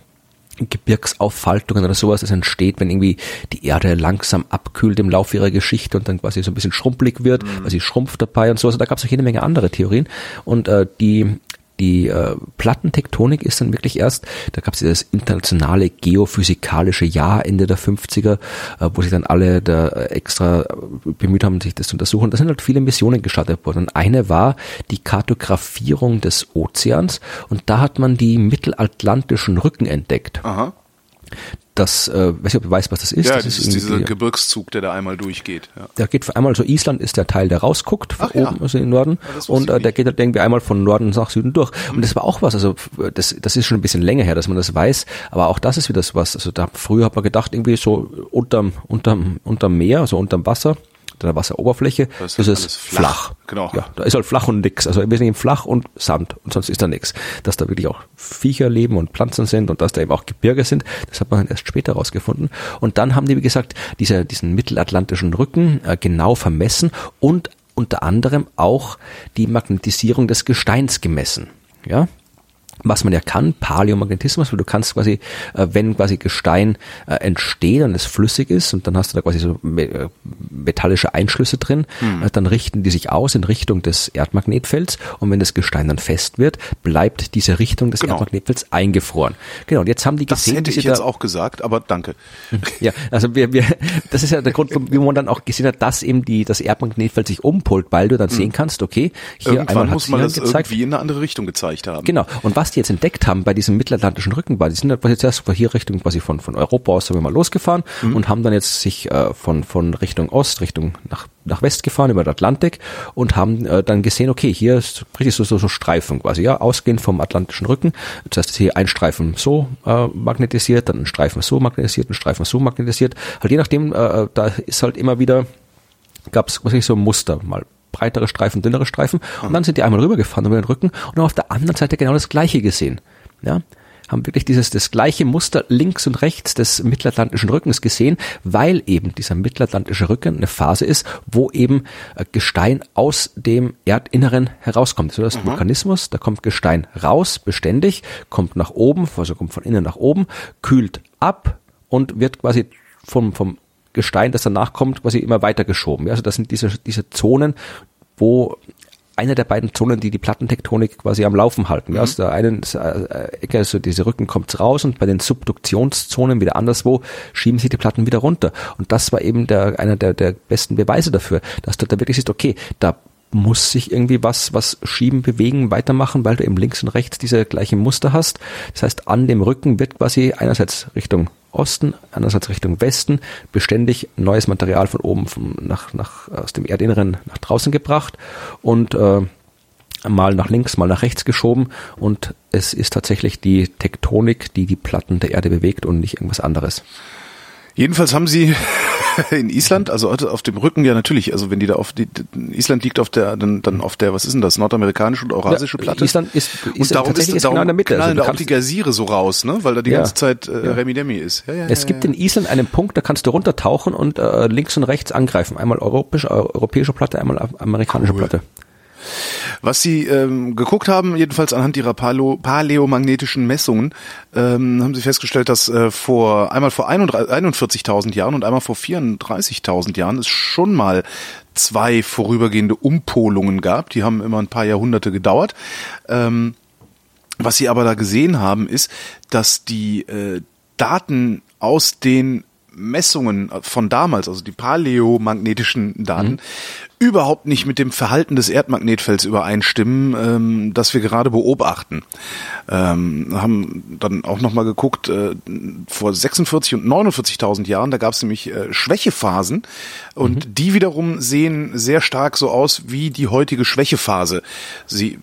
Gebirgsauffaltungen oder sowas, das entsteht, wenn irgendwie die Erde langsam abkühlt im Laufe ihrer Geschichte und dann quasi so ein bisschen schrumpelig wird, mhm. weil sie schrumpft dabei und sowas. Also da gab es auch jede Menge andere Theorien. Und äh, die die äh, Plattentektonik ist dann wirklich erst, da gab es das internationale geophysikalische Jahr Ende der 50er, äh, wo sich dann alle da äh, extra bemüht haben, sich das zu untersuchen. Da sind halt viele Missionen gestartet worden. Und eine war die Kartografierung des Ozeans und da hat man die mittelatlantischen Rücken entdeckt. Aha das, äh, weiß nicht, ob du weißt, was das ist. Ja, das, ist, dieser Gebirgszug, der da einmal durchgeht. Ja. Der geht einmal so, Island ist der Teil, der rausguckt, von Ach, oben, ja. also in den Norden. Ja, und äh, der geht halt irgendwie einmal von Norden nach Süden durch. Mhm. Und das war auch was, also das, das ist schon ein bisschen länger her, dass man das weiß, aber auch das ist wieder was, also da früher hat man gedacht, irgendwie so unterm, unterm, unterm Meer, also unterm Wasser, der Wasseroberfläche das ist, ist es flach. flach. Genau. Ja, da ist halt flach und nix. Also im Wesentlichen flach und Sand und sonst ist da nix. Dass da wirklich auch Viecher leben und Pflanzen sind und dass da eben auch Gebirge sind, das hat man erst später rausgefunden. Und dann haben die, wie gesagt, diese, diesen mittelatlantischen Rücken äh, genau vermessen und unter anderem auch die Magnetisierung des Gesteins gemessen. Ja, was man ja kann, Paläomagnetismus, weil du kannst quasi, äh, wenn quasi Gestein äh, entsteht und es flüssig ist und dann hast du da quasi so äh, metallische Einschlüsse drin, hm. dann richten die sich aus in Richtung des Erdmagnetfelds und wenn das Gestein dann fest wird, bleibt diese Richtung des genau. Erdmagnetfelds eingefroren. Genau, und jetzt haben die gesehen, das hätte ich jetzt auch gesagt, aber danke. Ja, also wir, wir, das ist ja der Grund, wie man dann auch gesehen hat, dass eben die, das Erdmagnetfeld sich umpolt, weil du dann hm. sehen kannst, okay, hier Irgendwann einmal muss man das gezeigt. irgendwie in eine andere Richtung gezeigt haben. Genau. Und was die jetzt entdeckt haben bei diesem mittelatlantischen Rückenbahn, die sind jetzt erst von hier Richtung quasi von, von Europa aus, sagen wir mal, losgefahren mhm. und haben dann jetzt sich äh, von, von Richtung Ost, Richtung nach, nach West gefahren über den Atlantik und haben äh, dann gesehen, okay, hier ist richtig so, so, so Streifen quasi, ja, ausgehend vom atlantischen Rücken. Das heißt, hier ein Streifen so äh, magnetisiert, dann ein Streifen so magnetisiert, ein Streifen so magnetisiert. Halt je nachdem, äh, da ist halt immer wieder gab es so ein Muster, mal breitere Streifen, dünnere Streifen. Und dann sind die einmal rübergefahren über den Rücken und haben auf der anderen Seite genau das Gleiche gesehen. Ja, haben wirklich dieses das gleiche Muster links und rechts des mittelatlantischen Rückens gesehen, weil eben dieser mittelatlantische Rücken eine Phase ist, wo eben äh, Gestein aus dem Erdinneren herauskommt. So das ist mhm. Vulkanismus, da kommt Gestein raus, beständig, kommt nach oben, also kommt von innen nach oben, kühlt ab und wird quasi vom, vom Gestein, das danach kommt, quasi immer weiter geschoben. Also das sind diese, diese Zonen, wo einer der beiden Zonen, die die Plattentektonik quasi am Laufen halten. Mhm. Aus der einen äh, Ecke, also diese Rücken kommt raus und bei den Subduktionszonen wieder anderswo schieben sich die Platten wieder runter. Und das war eben der, einer der, der besten Beweise dafür, dass du da wirklich siehst, okay, da muss sich irgendwie was, was schieben, bewegen, weitermachen, weil du eben links und rechts diese gleichen Muster hast. Das heißt, an dem Rücken wird quasi einerseits Richtung Osten, andererseits Richtung Westen beständig neues Material von oben vom, nach, nach, aus dem Erdinneren nach draußen gebracht und äh, mal nach links, mal nach rechts geschoben und es ist tatsächlich die Tektonik, die die Platten der Erde bewegt und nicht irgendwas anderes. Jedenfalls haben sie in Island, also auf dem Rücken ja natürlich, also wenn die da auf die, Island liegt auf der, dann, dann auf der, was ist denn das, nordamerikanische und eurasische Platte? Island ist, ist und darum ist, darum genau in der Mitte. Knallen also da auch die Geysire so raus, ne, weil da die ja, ganze Zeit äh, ja. Remi Demi ist. Ja, ja, es gibt in Island einen Punkt, da kannst du runtertauchen und äh, links und rechts angreifen. Einmal europäische, europäische Platte, einmal amerikanische cool. Platte. Was sie ähm, geguckt haben, jedenfalls anhand ihrer Paleo paläomagnetischen Messungen, ähm, haben sie festgestellt, dass äh, vor einmal vor 41.000 Jahren und einmal vor 34.000 Jahren es schon mal zwei vorübergehende Umpolungen gab. Die haben immer ein paar Jahrhunderte gedauert. Ähm, was sie aber da gesehen haben, ist, dass die äh, Daten aus den Messungen von damals, also die paläomagnetischen Daten, mhm überhaupt nicht mit dem Verhalten des Erdmagnetfelds übereinstimmen, ähm, das wir gerade beobachten. Ähm, haben dann auch nochmal geguckt, äh, vor 46 und 49.000 Jahren, da gab es nämlich äh, Schwächephasen und mhm. die wiederum sehen sehr stark so aus, wie die heutige Schwächephase sie äh,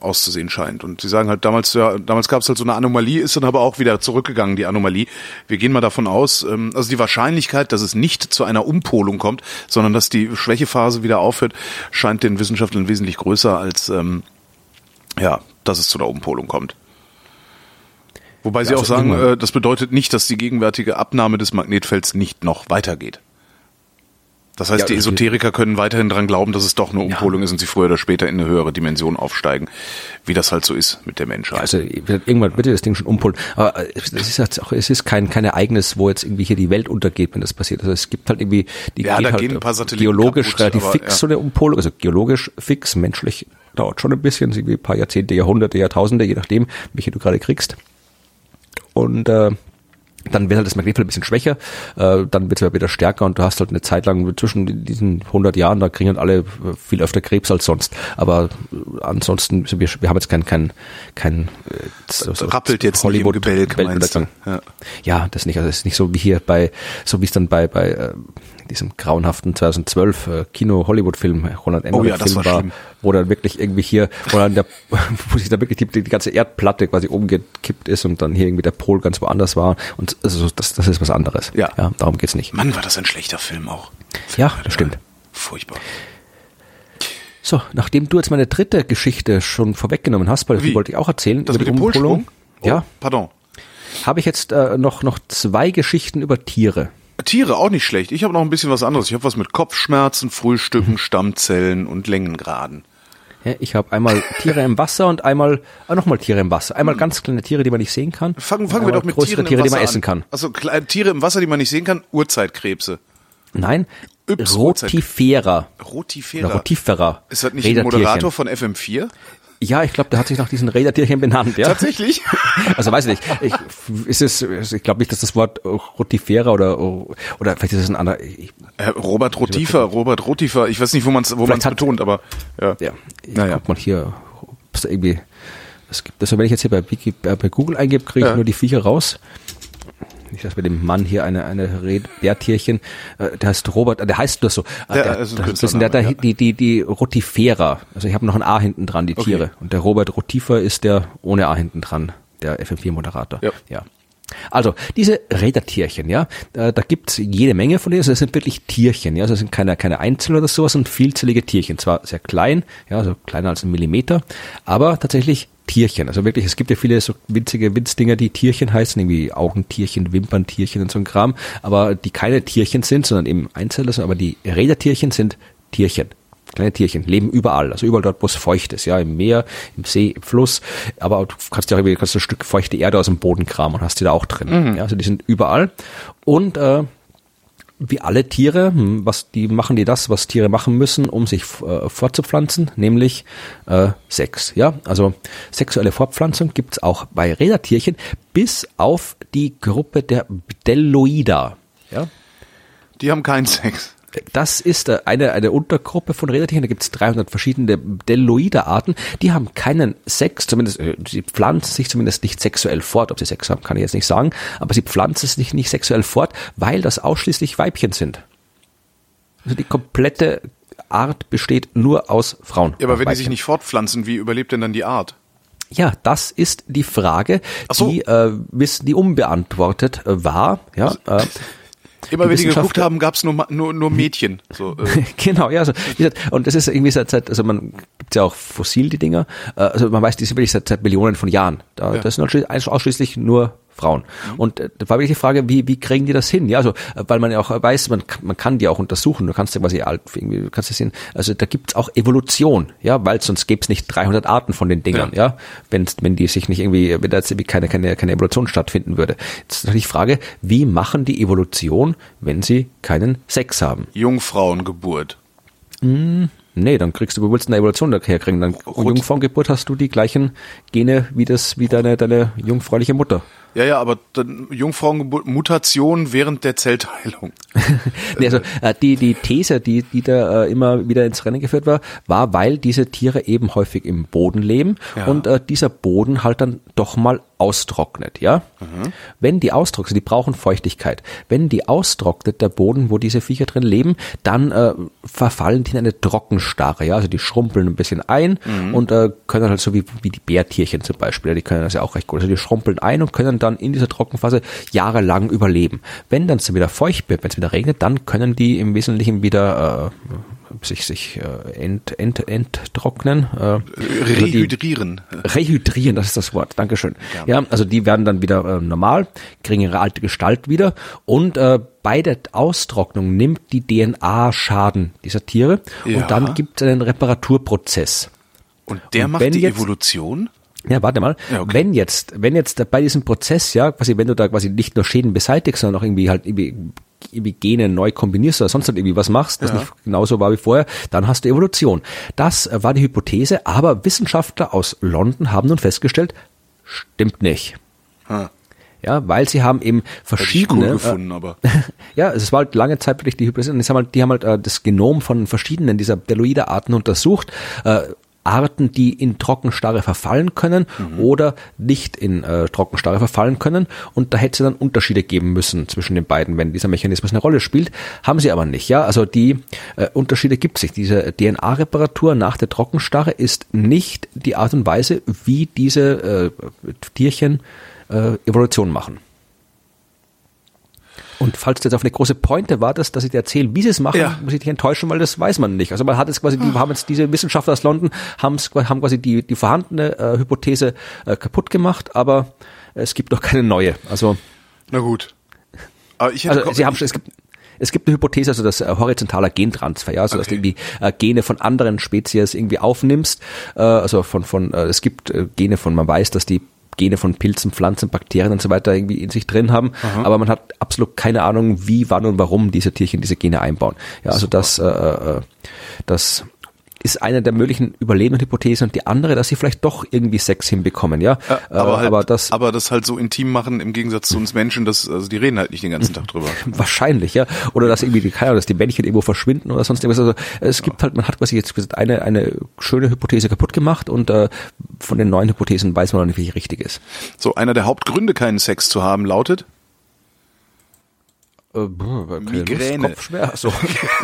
auszusehen scheint. Und sie sagen halt damals, ja, damals gab es halt so eine Anomalie, ist dann aber auch wieder zurückgegangen, die Anomalie. Wir gehen mal davon aus, ähm, also die Wahrscheinlichkeit, dass es nicht zu einer Umpolung kommt, sondern dass die Schwäche Phase wieder aufhört, scheint den Wissenschaftlern wesentlich größer als ähm, ja, dass es zu einer Umpolung kommt. Wobei sie ja, also auch sagen, äh, das bedeutet nicht, dass die gegenwärtige Abnahme des Magnetfelds nicht noch weitergeht. Das heißt, ja, die Esoteriker können weiterhin dran glauben, dass es doch eine Umpolung ja. ist und sie früher oder später in eine höhere Dimension aufsteigen, wie das halt so ist mit der Menschheit. Also irgendwann wird das Ding schon umpolen. Aber es ist halt auch, es ist kein, kein Ereignis, wo jetzt irgendwie hier die Welt untergeht, wenn das passiert. Also es gibt halt irgendwie, die ja, da halt gehen ein paar Satelliten geologisch kaputt, relativ aber, fix ja. so eine Umpolung, also geologisch fix, menschlich dauert schon ein bisschen, irgendwie ein paar Jahrzehnte, Jahrhunderte, Jahrtausende, je nachdem, welche du gerade kriegst. Und äh, dann wird halt das Magnetfeld ein bisschen schwächer, äh, dann wird es wieder stärker und du hast halt eine Zeit lang zwischen diesen 100 Jahren, da kriegen halt alle viel öfter Krebs als sonst. Aber ansonsten, wir, wir haben jetzt kein, kein, kein äh, so, so rappelt jetzt Hollywood Gebälk, meinst du? Ja. ja, das nicht. Also es ist nicht so wie hier bei, so wie es dann bei bei äh, diesem grauenhaften 2012 äh, Kino-Hollywood-Film, Roland Emmerich oh ja, Film war, war wo dann wirklich irgendwie hier, wo dann der, wo sich da wirklich die, die ganze Erdplatte quasi umgekippt ist und dann hier irgendwie der Pol ganz woanders war und also das, das ist was anderes. Ja. ja darum geht's nicht. Mann, war das ein schlechter Film auch. Ja, das stimmt. Furchtbar. So, nachdem du jetzt meine dritte Geschichte schon vorweggenommen hast, weil die wollte ich auch erzählen. Das über mit die Polsprung? Oh, ja. Pardon. Habe ich jetzt äh, noch, noch zwei Geschichten über Tiere. Tiere auch nicht schlecht. Ich habe noch ein bisschen was anderes. Ich habe was mit Kopfschmerzen, Frühstücken, Stammzellen und Längengraden. Ja, ich habe einmal Tiere im Wasser und einmal äh, nochmal Tiere im Wasser. Einmal ganz kleine Tiere, die man nicht sehen kann. Fangen, fangen wir doch mit Tieren Tiere, im die Wasser man essen an. kann. Also kleine Tiere im Wasser, die man nicht sehen kann, Urzeitkrebse. Nein, Yps, Rotifera. Rotifera. Rotifera. Ist das nicht ein. Moderator von FM4? Ja, ich glaube, der hat sich nach diesen Rädertierchen benannt, ja. Tatsächlich? Also weiß ich nicht. Ich, ist es, also ich glaube nicht, dass das Wort Rotifera oder oder vielleicht ist es ein anderer. Ich, Äh, Robert Rotifer, Robert Rotifer. Ich weiß nicht, wo man es wo man's hat- betont, aber ja. ja, ich Naja. guck mal hier, ob es da irgendwie. Es gibt, also wenn ich jetzt hier bei, Wiki, äh, bei Google eingebe, kriege ich Ja. nur die Viecher raus. Nicht, dass bei dem Mann hier eine, eine Red Bärtierchen, äh, der heißt Robert, äh, der heißt nur so. Äh, Der- der, also das ist- der, der, ja. die, die, die Rotifera. Also ich habe noch ein A hinten dran, die Okay. Tiere. Und der Robert Rotifer ist der ohne A hinten dran, der FM4-Moderator. Ja. ja. Also, diese Rädertierchen, ja, da, da gibt's jede Menge von denen. Also das sind wirklich Tierchen, ja. Also das sind keine, keine Einzel oder sowas, sondern vielzellige Tierchen. Zwar sehr klein, ja, also kleiner als ein Millimeter, aber tatsächlich Tierchen. Also wirklich, es gibt ja viele so winzige Winzdinger, die Tierchen heißen, irgendwie Augentierchen, Wimperntierchen und so ein Kram, aber die keine Tierchen sind, sondern eben Einzeller sind, aber die Rädertierchen sind Tierchen. Kleine Tierchen leben überall, also überall dort, wo es feucht ist, ja, im Meer, im See, im Fluss, aber du kannst ja auch irgendwie kannst ein Stück feuchte Erde aus dem Boden kramen und hast die da auch drin. Ja, also die sind überall und äh, wie alle Tiere, hm, was die machen die das, was Tiere machen müssen, um sich äh, fortzupflanzen, nämlich äh, Sex. Ja, also sexuelle Fortpflanzung gibt's auch bei Rädertierchen, bis auf die Gruppe der Bdelloida. Ja, Die haben keinen Sex. Das ist äh, eine, eine Untergruppe von Rädertieren. Da gibt es 300 verschiedene Deloide-Arten. Die haben keinen Sex, zumindest, äh, sie pflanzen sich zumindest nicht sexuell fort. Ob sie Sex haben, kann ich jetzt nicht sagen. Aber sie pflanzen sich nicht sexuell fort, weil das ausschließlich Weibchen sind. Also die komplette Art besteht nur aus Frauen. Ja, aber wenn die sich nicht fortpflanzen, wie überlebt denn dann die Art? Ja, das ist die Frage, so. die, äh, die unbeantwortet äh, war. Ja, äh, Immer wenn die geguckt haben, gab's nur, Ma- nur, nur Mädchen. So, äh, genau, ja, also, und das ist irgendwie seit, seit also man gibt's ja auch fossil die Dinger, äh, also man weiß, die sind wirklich seit, seit Millionen von Jahren. Da, Ja. Das sind ausschließlich nur Frauen. Und äh, da war wirklich die Frage, wie, wie kriegen die das hin? Ja, also, äh, weil man ja auch weiß, man, kann- man kann die auch untersuchen. Du kannst ja quasi alt, irgendwie, du kannst ja sehen, also da gibt's auch Evolution, ja, weil sonst gäb's nicht 300 Arten von den Dingern, ja, wenn, wenn die sich nicht irgendwie, wenn da jetzt irgendwie keine, keine, keine Evolution stattfinden würde. Jetzt ist natürlich die Frage, wie machen die Evolution, wenn sie keinen Sex haben? Jungfrauengeburt. Nee, dann kriegst du, wo willst du eine Evolution da herkriegen? Dann Rot- Jungfrauengeburt hast du die gleichen Gene wie das, wie deine, deine jungfräuliche Mutter. Ja, ja, aber dann Jungfrauengeburt, Mutation während der Zellteilung. Nee, also äh, die, die These, die, die da äh, immer wieder ins Rennen geführt war, war, weil diese Tiere eben häufig im Boden leben Ja. und äh, dieser Boden halt dann doch mal austrocknet, ja? Wenn die austrocknet, die brauchen Feuchtigkeit. Wenn die austrocknet, der Boden, wo diese Viecher drin leben, dann äh, verfallen die in eine Trockenstarre, ja? Also die schrumpeln ein bisschen ein und äh, können halt so wie, wie die Bärtierchen zum Beispiel, die können das ja auch recht gut. Also die schrumpeln ein und können dann in dieser Trockenphase jahrelang überleben. Wenn dann es wieder feucht wird, wenn es wieder regnet, dann können die im Wesentlichen wieder äh, sich, sich äh, ent, ent, enttrocknen. Äh, Rehydrieren. Rehydrieren, das ist das Wort. Dankeschön. Ja, also die werden dann wieder äh, normal, kriegen ihre alte Gestalt wieder und äh, bei der Austrocknung nimmt die DNA Schaden dieser Tiere Ja. und dann gibt es einen Reparaturprozess. Und der Und macht die jetzt- Evolution? Ja, warte mal. Ja, okay. Wenn jetzt, wenn jetzt bei diesem Prozess, ja, quasi, wenn du da quasi nicht nur Schäden beseitigst, sondern auch irgendwie halt irgendwie, irgendwie Gene neu kombinierst oder sonst halt irgendwie was machst, das Ja. nicht genauso war wie vorher, dann hast du Evolution. Das äh, war die Hypothese, aber Wissenschaftler aus London haben nun festgestellt, stimmt nicht. Ha, Ja, weil sie haben eben verschiedene. cool gefunden, aber. Ja, es war halt lange Zeit wirklich die Hypothese. Und jetzt haben halt, die haben halt äh, das Genom von verschiedenen dieser Deloide-Arten untersucht. Äh, Arten, die in Trockenstarre verfallen können oder nicht in äh, Trockenstarre verfallen können. Und da hätte es dann Unterschiede geben müssen zwischen den beiden, wenn dieser Mechanismus eine Rolle spielt. Haben sie aber nicht. Ja, also die äh, Unterschiede gibt sich. Diese DNA-Reparatur nach der Trockenstarre ist nicht die Art und Weise, wie diese äh, Tierchen äh, Evolution machen. Und falls du jetzt auf eine große Pointe wartest, dass ich dir erzähle, wie sie es machen, Ja. muss ich dich enttäuschen, weil das weiß man nicht. Also man hat es quasi, die haben jetzt diese Wissenschaftler aus London haben's, haben quasi die, die vorhandene äh, Hypothese äh, kaputt gemacht, aber es gibt noch keine neue. Also Na gut. Aber ich hätte also Sie haben schon, es gibt es gibt eine Hypothese, also das äh, horizontaler Gentransfer, ja, also dass du Okay. irgendwie äh, Gene von anderen Spezies irgendwie aufnimmst, äh, also von von äh, es gibt äh, Gene von, man weiß, dass die Gene von Pilzen, Pflanzen, Bakterien und so weiter irgendwie in sich drin haben, aber man hat absolut keine Ahnung, wie, wann und warum diese Tierchen diese Gene einbauen. Ja, also das, äh, äh, das ist eine der möglichen Überlebenshypothesen und die andere, dass sie vielleicht doch irgendwie Sex hinbekommen, ja. Äh, aber, halt, aber das aber das halt so intim machen im Gegensatz zu uns Menschen, dass also die reden halt nicht den ganzen Tag drüber. Wahrscheinlich, ja. Oder dass irgendwie die, keine Ahnung, dass die Männchen irgendwo verschwinden oder sonst irgendwas. Also es gibt halt, man hat quasi jetzt gesagt, eine, eine schöne Hypothese kaputt gemacht und äh, von den neuen Hypothesen weiß man noch nicht, welche richtig ist. So einer der Hauptgründe, keinen Sex zu haben, lautet Äh, Migräne. Kopfschmerz. So.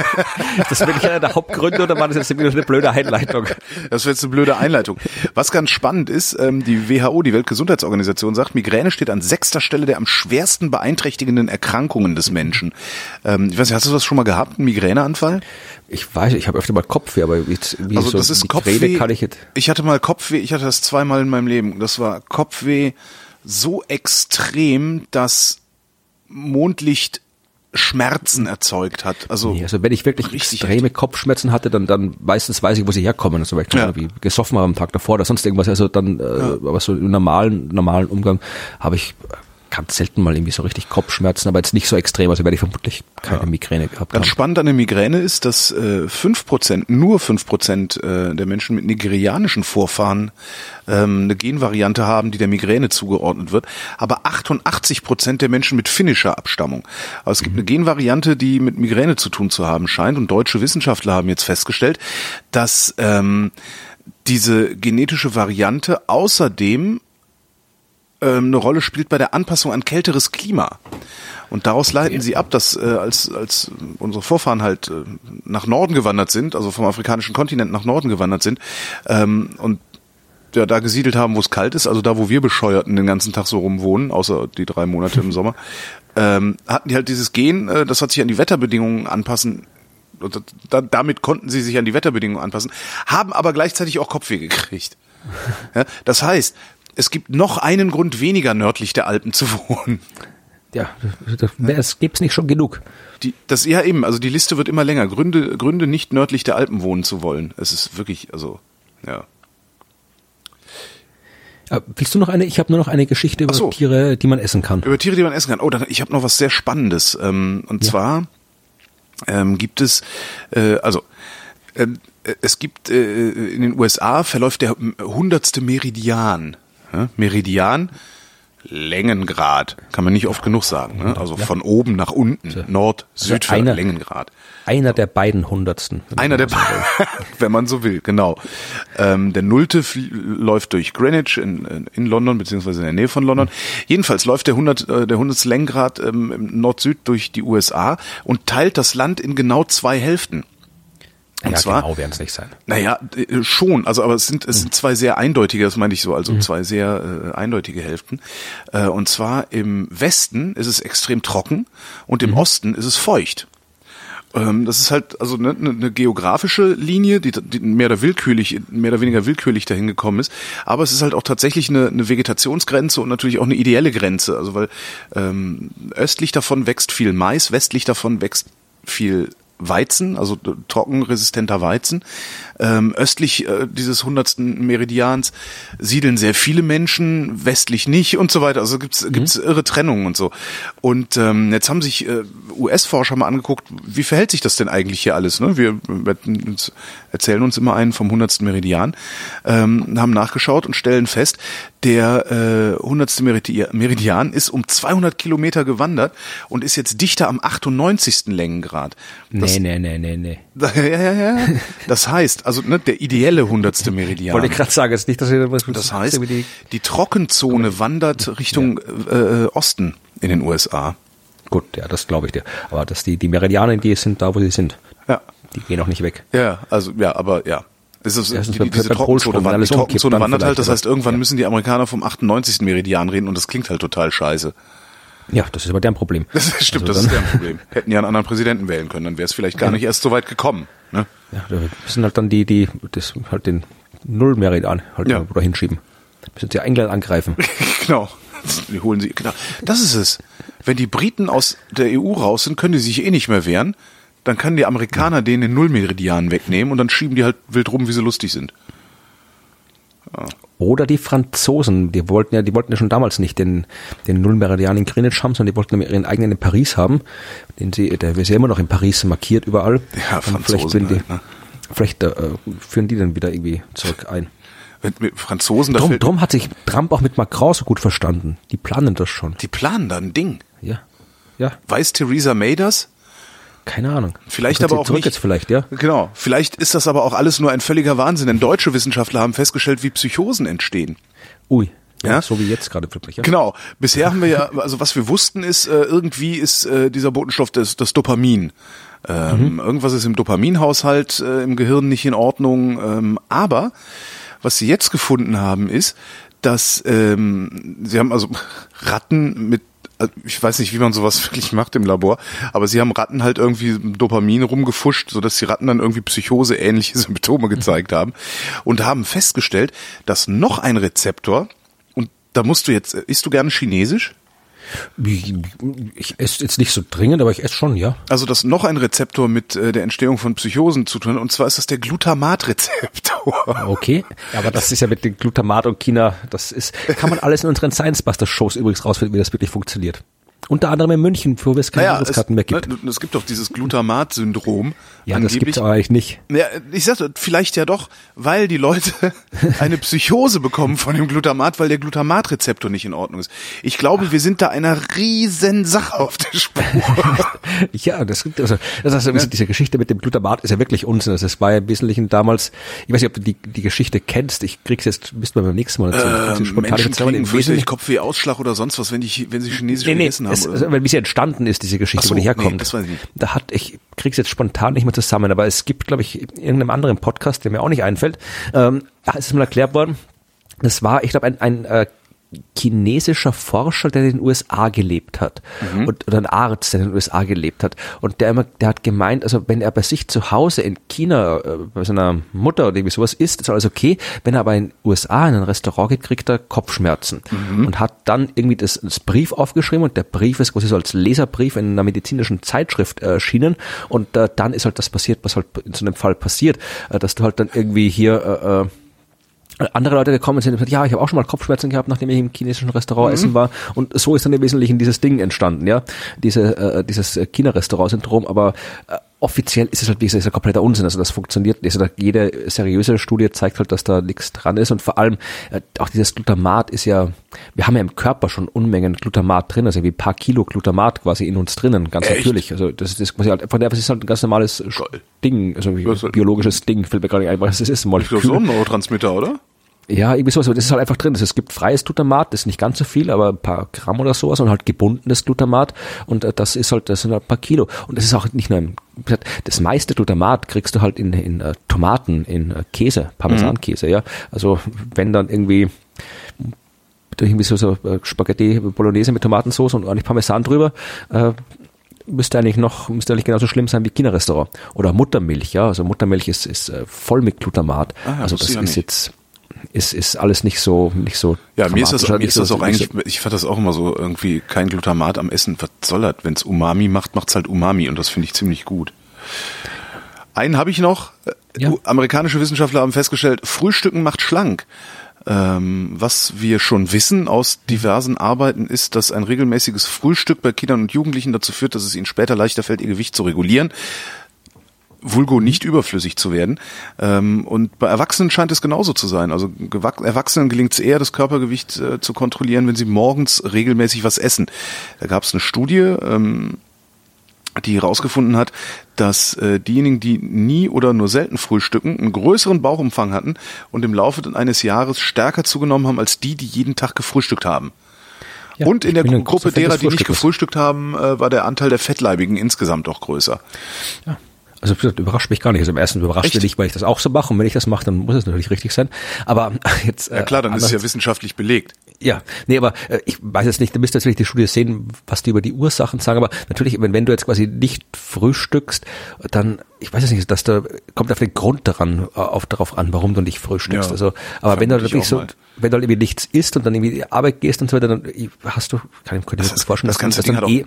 das ich einer der Hauptgründe oder war das jetzt wieder eine blöde Einleitung? Das wäre jetzt eine blöde Einleitung. Was ganz spannend ist, ähm, die WHO, die Weltgesundheitsorganisation, sagt, Migräne steht an sechster Stelle der am schwersten beeinträchtigenden Erkrankungen des Menschen. Ähm, ich weiß nicht, hast du das schon mal gehabt, einen Migräneanfall? Ich weiß, ich habe öfter mal Kopfweh, aber jetzt, wie Also so das ist Migräne Kopfweh. kann ich jetzt. Ich hatte mal Kopfweh, ich hatte das zweimal in meinem Leben. Das war Kopfweh so extrem, dass Mondlicht Schmerzen erzeugt hat. Also, Nee, also wenn ich wirklich extreme Kopfschmerzen hatte, dann, dann meistens weiß ich, wo sie herkommen. Also weil ich Ja. irgendwie gesoffen habe am Tag davor oder sonst irgendwas. Also dann, äh, aber so im normalen, normalen Umgang habe ich ganz selten mal irgendwie so richtig Kopfschmerzen, aber jetzt nicht so extrem. Also werde ich vermutlich keine Migräne gehabt Ganz haben. spannend an der Migräne ist, dass äh, 5%, nur 5% äh, der Menschen mit nigerianischen Vorfahren ähm, eine Genvariante haben, die der Migräne zugeordnet wird, aber 88% der Menschen mit finnischer Abstammung. Also es gibt eine Genvariante, die mit Migräne zu tun zu haben scheint und deutsche Wissenschaftler haben jetzt festgestellt, dass ähm, diese genetische Variante außerdem ähm, eine Rolle spielt bei der Anpassung an kälteres Klima. Und daraus leiten sie ab, dass äh, als, als unsere Vorfahren halt äh, nach Norden gewandert sind, also vom afrikanischen Kontinent nach Norden gewandert sind ähm, und ja, da gesiedelt haben, wo es kalt ist, also da, wo wir Bescheuerten den ganzen Tag so rumwohnen, außer die drei Monate im Sommer, ähm, hatten die halt dieses Gen, äh, das hat sich an die Wetterbedingungen anpassen und da, damit konnten sie sich an die Wetterbedingungen anpassen, haben aber gleichzeitig auch Kopfweh gekriegt. Ja, das heißt, es gibt noch einen Grund weniger nördlich der Alpen zu wohnen. Ja, das, es gibt's nicht schon genug. Die, das ja eben, also die Liste wird immer länger. Gründe, Gründe nicht nördlich der Alpen wohnen zu wollen. Es ist wirklich, also ja. Äh, willst du noch eine? Ich habe nur noch eine Geschichte über so. Tiere, die man essen kann. Über Tiere, die man essen kann. Oh, dann, ich habe noch was sehr Spannendes. Ähm, und zwar ähm, gibt es, äh, also ähm, äh, es gibt äh, in den USA verläuft der hundertste Meridian. Meridian, Längengrad, kann man nicht oft genug sagen. Ne? Also von oben nach unten, Nord, Süd, Also einer- Längengrad. Einer der beiden Hundertsten. Einer der, will. wenn man so will, genau. Ähm, der Nullte läuft durch Greenwich in, in, London, beziehungsweise in der Nähe von London. Jedenfalls läuft der 100, äh, der 100. Längengrad ähm, im Nord-Süd durch die USA und teilt das Land in genau zwei Hälften. Und ja, zwar, genau werden es nicht sein. naja, äh, schon, also aber es sind, es sind zwei sehr eindeutige, das meine ich so, also zwei sehr äh, eindeutige Hälften. Äh, und zwar im Westen ist es extrem trocken und im Osten ist es feucht. Ähm, das ist halt also eine, eine, eine geografische Linie, die, die mehr oder willkürlich, mehr oder weniger willkürlich dahin gekommen ist. Aber es ist halt auch tatsächlich eine, eine Vegetationsgrenze und natürlich auch eine ideelle Grenze. Also weil ähm, östlich davon wächst viel Mais, westlich davon wächst viel Weizen, also trockenresistenter Weizen. Ähm, östlich äh, dieses hundertsten Meridians siedeln sehr viele Menschen, westlich nicht und so weiter. Also gibt's gibt's irre Trennungen und so. Und ähm, jetzt haben sich äh, US-Forscher mal angeguckt, wie verhält sich das denn eigentlich hier alles? Ne? Wir uns, erzählen uns immer einen vom hundertsten Meridian, ähm, haben nachgeschaut und stellen fest, der äh, hundertste Meridi- Meridian ist um 200 Kilometer gewandert und ist jetzt dichter am 98. Längengrad. Das, Nee, nee, nee, nee, nee. ja, ja, ja. Das heißt, also ne, der ideelle hundertste Meridian. Wollte ich gerade sagen, ist nicht, dass ihr was Das heißt, die, Trockenzone wandert Richtung äh, Osten in den USA. Gut, ja, das glaube ich dir. Aber dass die, die Meridianen, die sind da, wo sie sind. Ja. Die gehen auch nicht weg. Ja, also ja, aber ja. Es ist, Ja, die, diese Trockenzone, alles die Trockenzone wandert halt, das heißt, irgendwann ja. müssen die Amerikaner vom 98. Meridian reden und das klingt halt total scheiße. Ja, das ist aber deren Problem. Das stimmt, Also das ist deren Problem. Hätten ja einen anderen Präsidenten wählen können, dann wäre es vielleicht gar nicht erst so weit gekommen. Ne? Ja, da müssen halt dann die, die, das halt den Nullmeridian halt Ja. da hinschieben. Müssen sie England angreifen. genau. Die holen sie, genau. Das ist es. Wenn die Briten aus der EU raus sind, können die sich eh nicht mehr wehren. Dann können die Amerikaner denen den Nullmeridian wegnehmen und dann schieben die halt wild rum, wie sie lustig sind. Oder die Franzosen, die wollten ja, die wollten ja schon damals nicht den, den Nullmeridian in Greenwich haben, sondern die wollten ihren eigenen in Paris haben. Den sie, der ist ja immer noch in Paris markiert überall. Ja, Und Franzosen vielleicht, die, halt, ne? vielleicht äh, führen die dann wieder irgendwie zurück ein. Wenn mit Franzosen, Drum, drum hat sich Trump auch mit Macron so gut verstanden. Die planen das schon. die planen da ein Ding. Ja. Ja, Weiß Theresa May das? Keine Ahnung. Vielleicht aber auch nicht. jetzt vielleicht, ja. Genau. Vielleicht ist das aber auch alles nur ein völliger Wahnsinn, denn deutsche Wissenschaftler haben festgestellt, wie Psychosen entstehen. Ui. Ja, Ja? so wie jetzt gerade wirklich, ja. Genau. Bisher haben wir ja, also was wir wussten ist, äh, irgendwie ist äh, dieser Botenstoff das, das Dopamin. Ähm, Irgendwas ist im Dopaminhaushalt äh, im Gehirn nicht in Ordnung. Ähm, aber was sie jetzt gefunden haben, ist, dass ähm, sie haben also Ratten mit ich weiß nicht, wie man sowas wirklich macht im Labor, aber sie haben Ratten halt irgendwie Dopamin rumgefuscht, sodass die Ratten dann irgendwie psychoseähnliche Symptome gezeigt haben und haben festgestellt, dass noch ein Rezeptor, und da musst du jetzt, isst du gerne Chinesisch? Ich, esse jetzt nicht so dringend, aber ich esse schon, ja. Also dass noch ein Rezeptor mit äh, der Entstehung von Psychosen zu tun und zwar ist das der Glutamatrezeptor. Okay, aber das ist ja mit dem Glutamat und China, das ist, kann man alles in unseren Science Buster Shows übrigens rausfinden, wie das wirklich funktioniert. Unter anderem in München, wo es keine Naja, Karten mehr gibt. ne, es gibt doch dieses Glutamat-Syndrom. ja, das gibt's aber eigentlich nicht. Ja, ich sagte, vielleicht ja doch, weil die Leute eine Psychose bekommen von dem Glutamat, weil der Glutamatrezeptor nicht in Ordnung ist. Ich glaube, wir sind da einer riesen Sache auf der Spur. Ja, das gibt also, das heißt, also diese Geschichte mit dem Glutamat ist ja wirklich Unsinn. Also es war ja im Wesentlichen damals, ich weiß nicht, ob du die, die Geschichte kennst, ich krieg's jetzt, müssten wir beim nächsten Mal erzählen. Ähm, Menschen kriegen fürchterlich Kopfweh, Ausschlag oder sonst was, wenn, die, wenn sie Chinesisch Nee, nee, gegessen haben. Es, also, so. weil wie sie entstanden ist, diese Geschichte, so, wo die nee, herkommt. das weiß ich nicht. Da hat, ich krieg's jetzt spontan nicht mehr zusammen, aber es gibt, glaube ich, in irgendeinem anderen Podcast, der mir auch nicht einfällt, ähm, ist es mal erklärt worden, das war, ich glaube, ein, ein äh, chinesischer Forscher, der in den USA gelebt hat Mhm. und oder ein Arzt, der in den USA gelebt hat und der immer, der hat gemeint, also wenn er bei sich zu Hause in China äh, bei seiner Mutter oder irgendwie sowas isst, ist alles okay. Wenn er aber in den USA in ein Restaurant geht, kriegt er Kopfschmerzen Mhm. und hat dann irgendwie das, das Brief aufgeschrieben und der Brief ist quasi so als Leserbrief in einer medizinischen Zeitschrift erschienen und äh, dann ist halt das passiert, was halt in so einem Fall passiert, äh, dass du halt dann irgendwie hier äh, äh, andere Leute gekommen sind und gesagt, ja, ich habe auch schon mal Kopfschmerzen gehabt, nachdem ich im chinesischen Restaurant essen war. Und so ist dann im Wesentlichen dieses Ding entstanden, ja, diese äh, dieses China-Restaurant-Syndrom. Aber äh, offiziell ist es halt wie gesagt, ist ja kompletter Unsinn. Also das funktioniert. nicht. Also jede seriöse Studie zeigt halt, dass da nichts dran ist. Und vor allem äh, auch dieses Glutamat ist ja, wir haben ja im Körper schon Unmengen Glutamat drin, also wie ein paar Kilo Glutamat quasi in uns drinnen, ganz Echt? natürlich. Also das ist quasi halt, von der das ist halt ein ganz normales. Ding, also ist halt- biologisches Ding, fällt mir gerade nicht ein, was es ist, Ich glaube, so ein Neurotransmitter, oder? Ja, irgendwie sowas, aber das ist halt einfach drin. Es gibt freies Glutamat, das ist nicht ganz so viel, aber ein paar Gramm oder sowas und halt gebundenes Glutamat und äh, das ist halt, das sind halt ein paar Kilo. Und das ist auch nicht nur, gesagt, das meiste Glutamat kriegst du halt in, in äh, Tomaten, in äh, Käse, Parmesankäse, ja. Also wenn dann irgendwie irgendwie so, so Spaghetti Bolognese mit Tomatensauce und ordentlich Parmesan drüber, äh, müsste eigentlich noch, müsste eigentlich genauso schlimm sein wie China-Restaurant. Oder Muttermilch, ja. Also Muttermilch ist, ist voll mit Glutamat. Ah ja, also das ist nicht. jetzt, ist, ist alles nicht so, nicht so. Ja, mir ist das, mir ist so- das auch eigentlich, ich fand das auch immer so irgendwie kein Glutamat am Essen. Was soll das? Wenn es Umami macht, macht's halt Umami und das finde ich ziemlich gut. Einen habe ich noch. Äh, Ja. Amerikanische Wissenschaftler haben festgestellt, Frühstücken macht schlank. Ähm, was wir schon wissen aus diversen Arbeiten ist, dass ein regelmäßiges Frühstück bei Kindern und Jugendlichen dazu führt, dass es ihnen später leichter fällt, ihr Gewicht zu regulieren. Vulgo nicht überflüssig zu werden. Ähm, und bei Erwachsenen scheint es genauso zu sein. Also Erwachsenen gelingt es eher, das Körpergewicht äh, zu kontrollieren, wenn sie morgens regelmäßig was essen. Da gab es eine Studie, ähm, die herausgefunden hat, dass äh, diejenigen, die nie oder nur selten frühstücken, einen größeren Bauchumfang hatten und im Laufe eines Jahres stärker zugenommen haben als die, die jeden Tag gefrühstückt haben. Ja, und in der Gruppe derer, die nicht gefrühstückt haben, äh, war der Anteil der Fettleibigen insgesamt auch größer. Ja. Also gesagt, überrascht mich gar nicht. Also im ersten überrascht Echt? mich nicht, weil ich das auch so mache. Und wenn ich das mache, dann muss es natürlich richtig sein. Aber jetzt. Ja klar, dann ist es ja anders- wissenschaftlich belegt. Ja, nee, aber äh, ich weiß jetzt nicht, du müsstest natürlich die Studie sehen, was die über die Ursachen sagen, aber natürlich, wenn, wenn du jetzt quasi nicht frühstückst, dann, ich weiß jetzt nicht, dass da kommt auf den Grund daran, äh, auf, darauf an, warum du nicht frühstückst. Ja, also, aber wenn du vermute ich wirklich auch so, mal. wenn du halt irgendwie nichts isst und dann irgendwie die Arbeit gehst und so weiter, dann hast du, kann ich, mir Das- gut vorstellen, das dass, du- dann hat eh,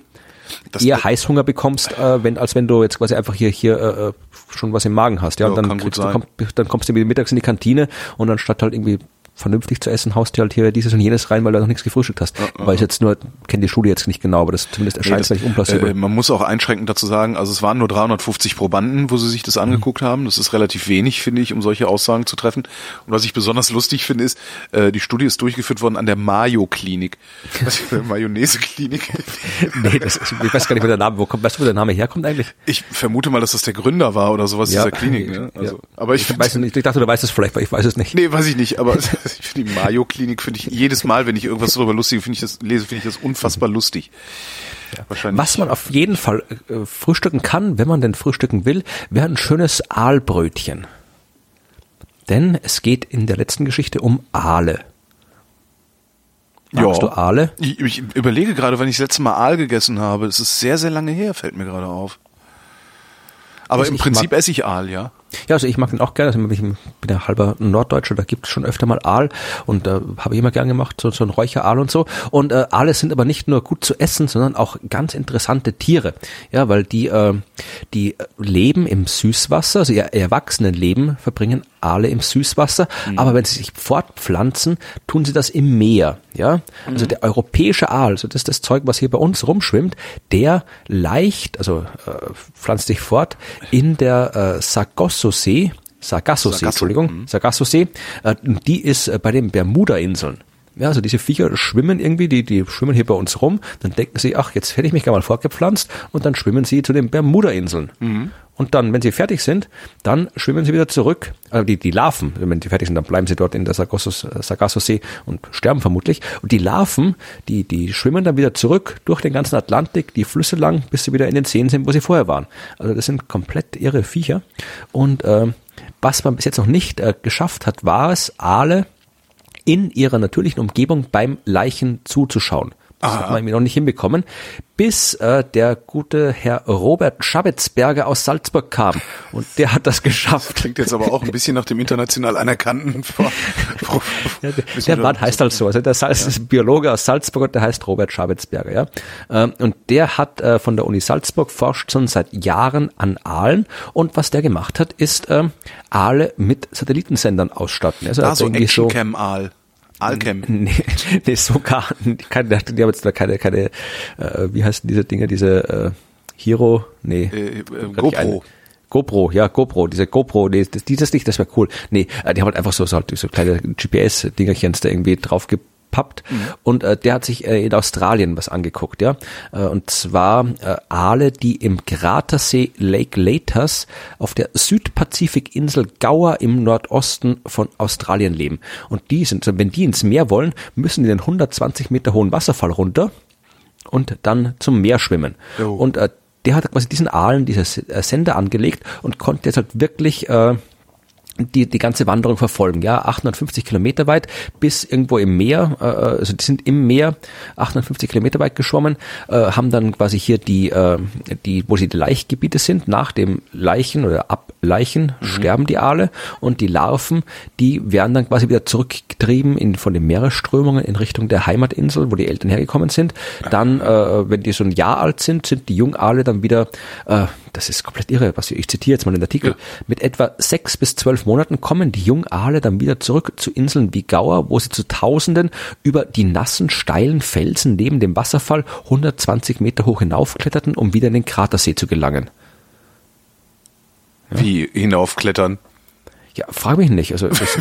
Das- eher Heißhunger bekommst, äh, wenn, als wenn du jetzt quasi einfach hier, hier äh, äh, schon was im Magen hast. Ja, Ja, und dann, du, dann kommst du mittags in die Kantine und anstatt halt irgendwie vernünftig zu essen, haust dir halt hier dieses und jenes rein, weil du noch nichts gefrühstückt hast. Weil ich jetzt nur, kenne die Studie jetzt nicht genau, aber das zumindest Nee, erscheint mir nicht unplausibel. äh, man muss auch einschränkend dazu sagen, also es waren nur 350 Probanden, wo sie sich das angeguckt haben. Das ist relativ wenig, finde ich, um solche Aussagen zu treffen. Und was ich besonders lustig finde, ist, äh, die Studie ist durchgeführt worden an der Mayo-Klinik. Was für eine Mayonnaise-Klinik? nee, das ist, ich weiß gar nicht, wo der Name, wo kommt, weißt du, wo der Name herkommt eigentlich? Ich vermute mal, dass das der Gründer war oder sowas Ja. dieser Klinik. Ne? Also, Ja. Aber ich, Ich weiß nicht, ich dachte, du weißt es vielleicht, aber ich weiß es nicht. Nee, weiß ich nicht, aber ich finde die Mayo-Klinik finde ich jedes Mal, wenn ich irgendwas darüber lustig finde ich das lese, finde ich das unfassbar lustig. Wahrscheinlich. Was man auf jeden Fall äh, frühstücken kann, wenn man denn frühstücken will, wäre ein schönes Aalbrötchen. Denn es geht in der letzten Geschichte um Aale. Magst du Aale? Ich, ich überlege gerade, wann ich das letzte Mal Aal gegessen habe. Es ist sehr, sehr lange her, fällt mir gerade auf. Aber Also im Prinzip esse ich Aal, ja. Ja, also ich mag den auch gerne. Also ich bin ja halber Norddeutscher, da gibt es schon öfter mal Aal und da habe ich immer gern gemacht, so, so ein Räucheraal und so. Und äh, Aale sind aber nicht nur gut zu essen, sondern auch ganz interessante Tiere. Ja, weil die, äh, die leben im Süßwasser, also ihr Erwachsenenleben verbringen Aale im Süßwasser, aber wenn sie sich fortpflanzen, tun sie das im Meer. Ja, also der europäische Aal, also das ist das Zeug, was hier bei uns rumschwimmt, der leicht, also äh, pflanzt sich fort in der äh, Sargasso-See, Sargasso-See, Sargasso, Entschuldigung, Sargasso-See, äh, die ist äh, bei den Bermuda-Inseln. Ja, also diese Viecher schwimmen irgendwie, die, die schwimmen hier bei uns rum, dann denken sie, ach, jetzt hätte ich mich gerne mal fortgepflanzt und dann schwimmen sie zu den Bermuda-Inseln. Und dann, wenn sie fertig sind, dann schwimmen sie wieder zurück, äh, die, die Larven, wenn sie fertig sind, dann bleiben sie dort in der Sargassos- Sargasso-See und sterben vermutlich. Und die Larven, die, die schwimmen dann wieder zurück durch den ganzen Atlantik, die Flüsse lang, bis sie wieder in den Seen sind, wo sie vorher waren. Also das sind komplett irre Viecher. Und äh, was man bis jetzt noch nicht äh, geschafft hat, war es, Aale in ihrer natürlichen Umgebung beim Leichen zuzuschauen. Das hat man irgendwie noch nicht hinbekommen, bis äh, der gute Herr Robert Schabetzberger aus Salzburg kam. Und der hat das geschafft. Klingt jetzt aber auch ein bisschen nach dem international anerkannten. Vor- Pro- Ja, der, der Mann heißt halt so. Also der Salz, ist ein Biologe aus Salzburg und der heißt Robert Schabetzberger, ja. Ähm, Und der hat äh, von der Uni Salzburg forscht schon seit Jahren an Aalen. Und was der gemacht hat, ist ähm, Aale mit Satellitensendern ausstatten. Also Ah, so irgendwie Aalcam. Nee, nee, sogar, keine, die haben jetzt da keine, keine, äh, wie heißen diese Dinge, diese äh, Hero, nee. Äh, äh, GoPro. GoPro, ja, GoPro, diese GoPro, nee, das, dieses nicht, das wäre cool. Nee, äh, die haben halt einfach so, so, halt so kleine GPS-Dingerchens da irgendwie draufgepappt. Und äh, der hat sich äh, in Australien was angeguckt, ja. Äh, und zwar äh, Aale, die im Kratersee Lake Letas auf der Südpazifikinsel Gower im Nordosten von Australien leben. Und die sind, wenn die ins Meer wollen, müssen die den 120 Meter hohen Wasserfall runter und dann zum Meer schwimmen. Jo. Und äh, der hat quasi diesen Aalen dieses äh, Sender angelegt und konnte jetzt halt wirklich äh, die, die ganze Wanderung verfolgen, ja, 850 Kilometer weit bis irgendwo im Meer, äh, also die sind im Meer 850 Kilometer weit geschwommen, äh, haben dann quasi hier die, äh, die, wo sie die Laichgebiete sind, nach dem Leichen oder ab Leichen sterben die Aale und die Larven, die werden dann quasi wieder zurückgetrieben in, von den Meeresströmungen in Richtung der Heimatinsel, wo die Eltern hergekommen sind. Dann, äh, wenn die so ein Jahr alt sind, sind die Jungaale dann wieder, äh, das ist komplett irre, was ich, ich zitiere jetzt mal den Artikel, mit etwa sechs bis zwölf Monaten kommen die Jungaale dann wieder zurück zu Inseln wie Gauer, wo sie zu Tausenden über die nassen, steilen Felsen neben dem Wasserfall 120 Meter hoch hinaufkletterten, um wieder in den Kratersee zu gelangen. Wie hinaufklettern. Ja, frag mich nicht. Also das,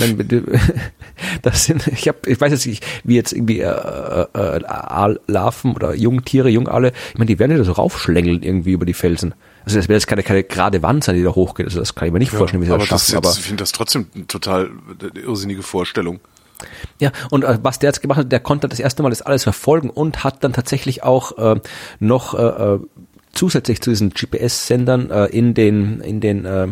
das sind, ich habe, ich weiß jetzt nicht, wie jetzt irgendwie äh, äh, Aallarven oder Jungtiere, Jungaale, ich meine, die werden ja so raufschlängeln irgendwie über die Felsen. Also das wäre jetzt keine, keine gerade Wand sein, die da hochgeht. Also das kann ich mir nicht vorstellen, wie sie aber das schaffen. ist aber ich finde das trotzdem eine total äh, irrsinnige Vorstellung. Ja, und äh, was der jetzt gemacht hat, der konnte das erste Mal das alles verfolgen und hat dann tatsächlich auch äh, noch äh, äh, zusätzlich zu diesen GPS-Sendern äh, in den in den äh,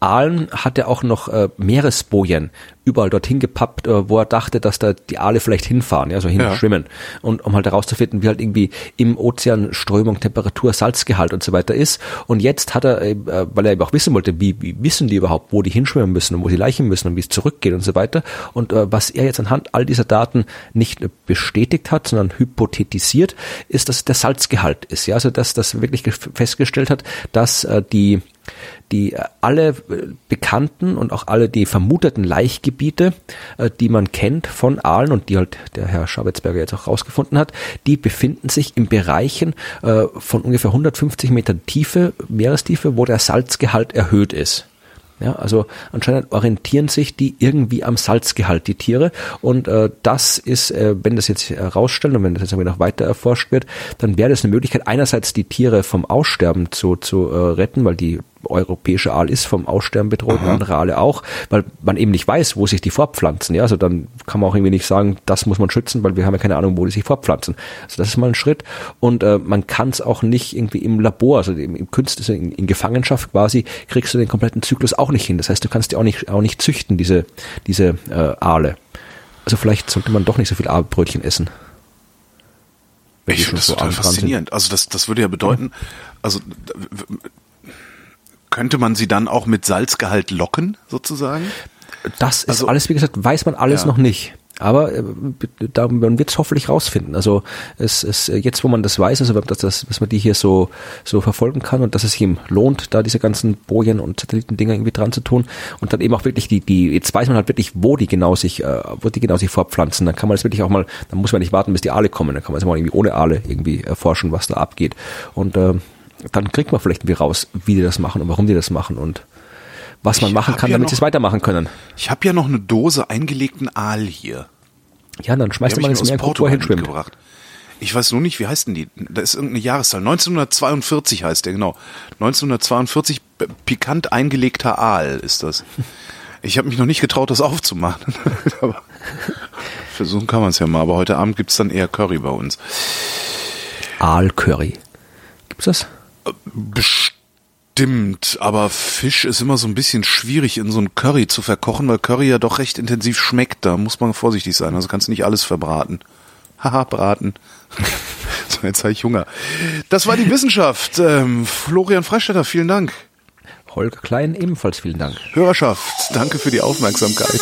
Aalen hat er auch noch äh, Meeresbojen überall dorthin gepappt, äh, wo er dachte, dass da die Aale vielleicht hinfahren, ja, so hinschwimmen. Ja. Und um halt herauszufinden, wie halt irgendwie im Ozean Strömung, Temperatur, Salzgehalt und so weiter ist. Und jetzt hat er, äh, weil er eben auch wissen wollte, wie, wie wissen die überhaupt, wo die hinschwimmen müssen und wo sie leichen müssen und wie es zurückgeht und so weiter. Und äh, was er jetzt anhand all dieser Daten nicht bestätigt hat, sondern hypothetisiert, ist, dass der Salzgehalt ist. Ja, also dass das wirklich festgestellt hat, dass äh, die die äh, alle bekannten und auch alle die vermuteten Laichgebiete, äh, die man kennt von Aalen und die halt der Herr Schabetzberger jetzt auch rausgefunden hat, die befinden sich in Bereichen von ungefähr 150 Metern Tiefe, Meerestiefe, wo der Salzgehalt erhöht ist. Ja, also anscheinend orientieren sich die irgendwie am Salzgehalt, die Tiere. Und äh, das ist, äh, wenn das jetzt herausstellen und wenn das jetzt noch weiter erforscht wird, dann wäre das eine Möglichkeit, einerseits die Tiere vom Aussterben zu, zu äh, retten, weil die europäische Aal ist vom Aussterben bedroht, Aha. andere Aale auch, weil man eben nicht weiß, wo sich die fortpflanzen. Ja, also dann kann man auch irgendwie nicht sagen, das muss man schützen, weil wir haben ja keine Ahnung, wo die sich fortpflanzen. Also das ist mal ein Schritt. Und äh, man kann es auch nicht irgendwie im Labor, also im, im Künstler, also in, in, Gefangenschaft quasi, kriegst du den kompletten Zyklus auch nicht hin. Das heißt, du kannst die auch nicht, auch nicht züchten, diese, diese äh, Aale. Also vielleicht sollte man doch nicht so viel Aalbrötchen essen. Ich finde das so total faszinierend. Sind. Also das, das würde ja bedeuten, also könnte man sie dann auch mit Salzgehalt locken, sozusagen? Das ist also, alles, wie gesagt, weiß man alles ja. noch nicht. Aber äh, da, man wird es hoffentlich rausfinden. Also es, es jetzt, wo man das weiß, also dass, das, dass man die hier so so verfolgen kann und dass es ihm lohnt, da diese ganzen Bojen und Satellitendinger irgendwie dran zu tun und dann eben auch wirklich die die jetzt weiß man halt wirklich, wo die genau sich äh, wo die genau sich fortpflanzen. Dann kann man das wirklich auch mal, dann muss man nicht warten, bis die Aale kommen. Dann kann man es mal irgendwie ohne Aale irgendwie erforschen, was da abgeht. Und äh, dann kriegt man vielleicht irgendwie raus, wie die das machen und warum die das machen und was man ich machen kann, ja damit sie es weitermachen können. Ich habe ja noch eine Dose eingelegten Aal hier. Ja, dann schmeißt du mal ins Meer, wo er hinschwimmt. Ich weiß nur nicht, wie heißt denn die? Da ist irgendeine Jahreszahl. 1942 heißt der, genau. 1942 pikant eingelegter Aal ist das. Ich habe mich noch nicht getraut, das aufzumachen. aber versuchen kann man es ja mal. Aber heute Abend gibt's dann eher Curry bei uns. Aal-Curry. Gibt's das? Bestimmt, aber Fisch ist immer so ein bisschen schwierig in so ein Curry zu verkochen, weil Curry ja doch recht intensiv schmeckt. Da muss man vorsichtig sein. Also kannst du nicht alles verbraten. Haha, braten. so, jetzt habe ich Hunger. Das war die Wissenschaft. Ähm, Florian Freistetter, vielen Dank. Holger Klein, ebenfalls vielen Dank. Hörerschaft, danke für die Aufmerksamkeit.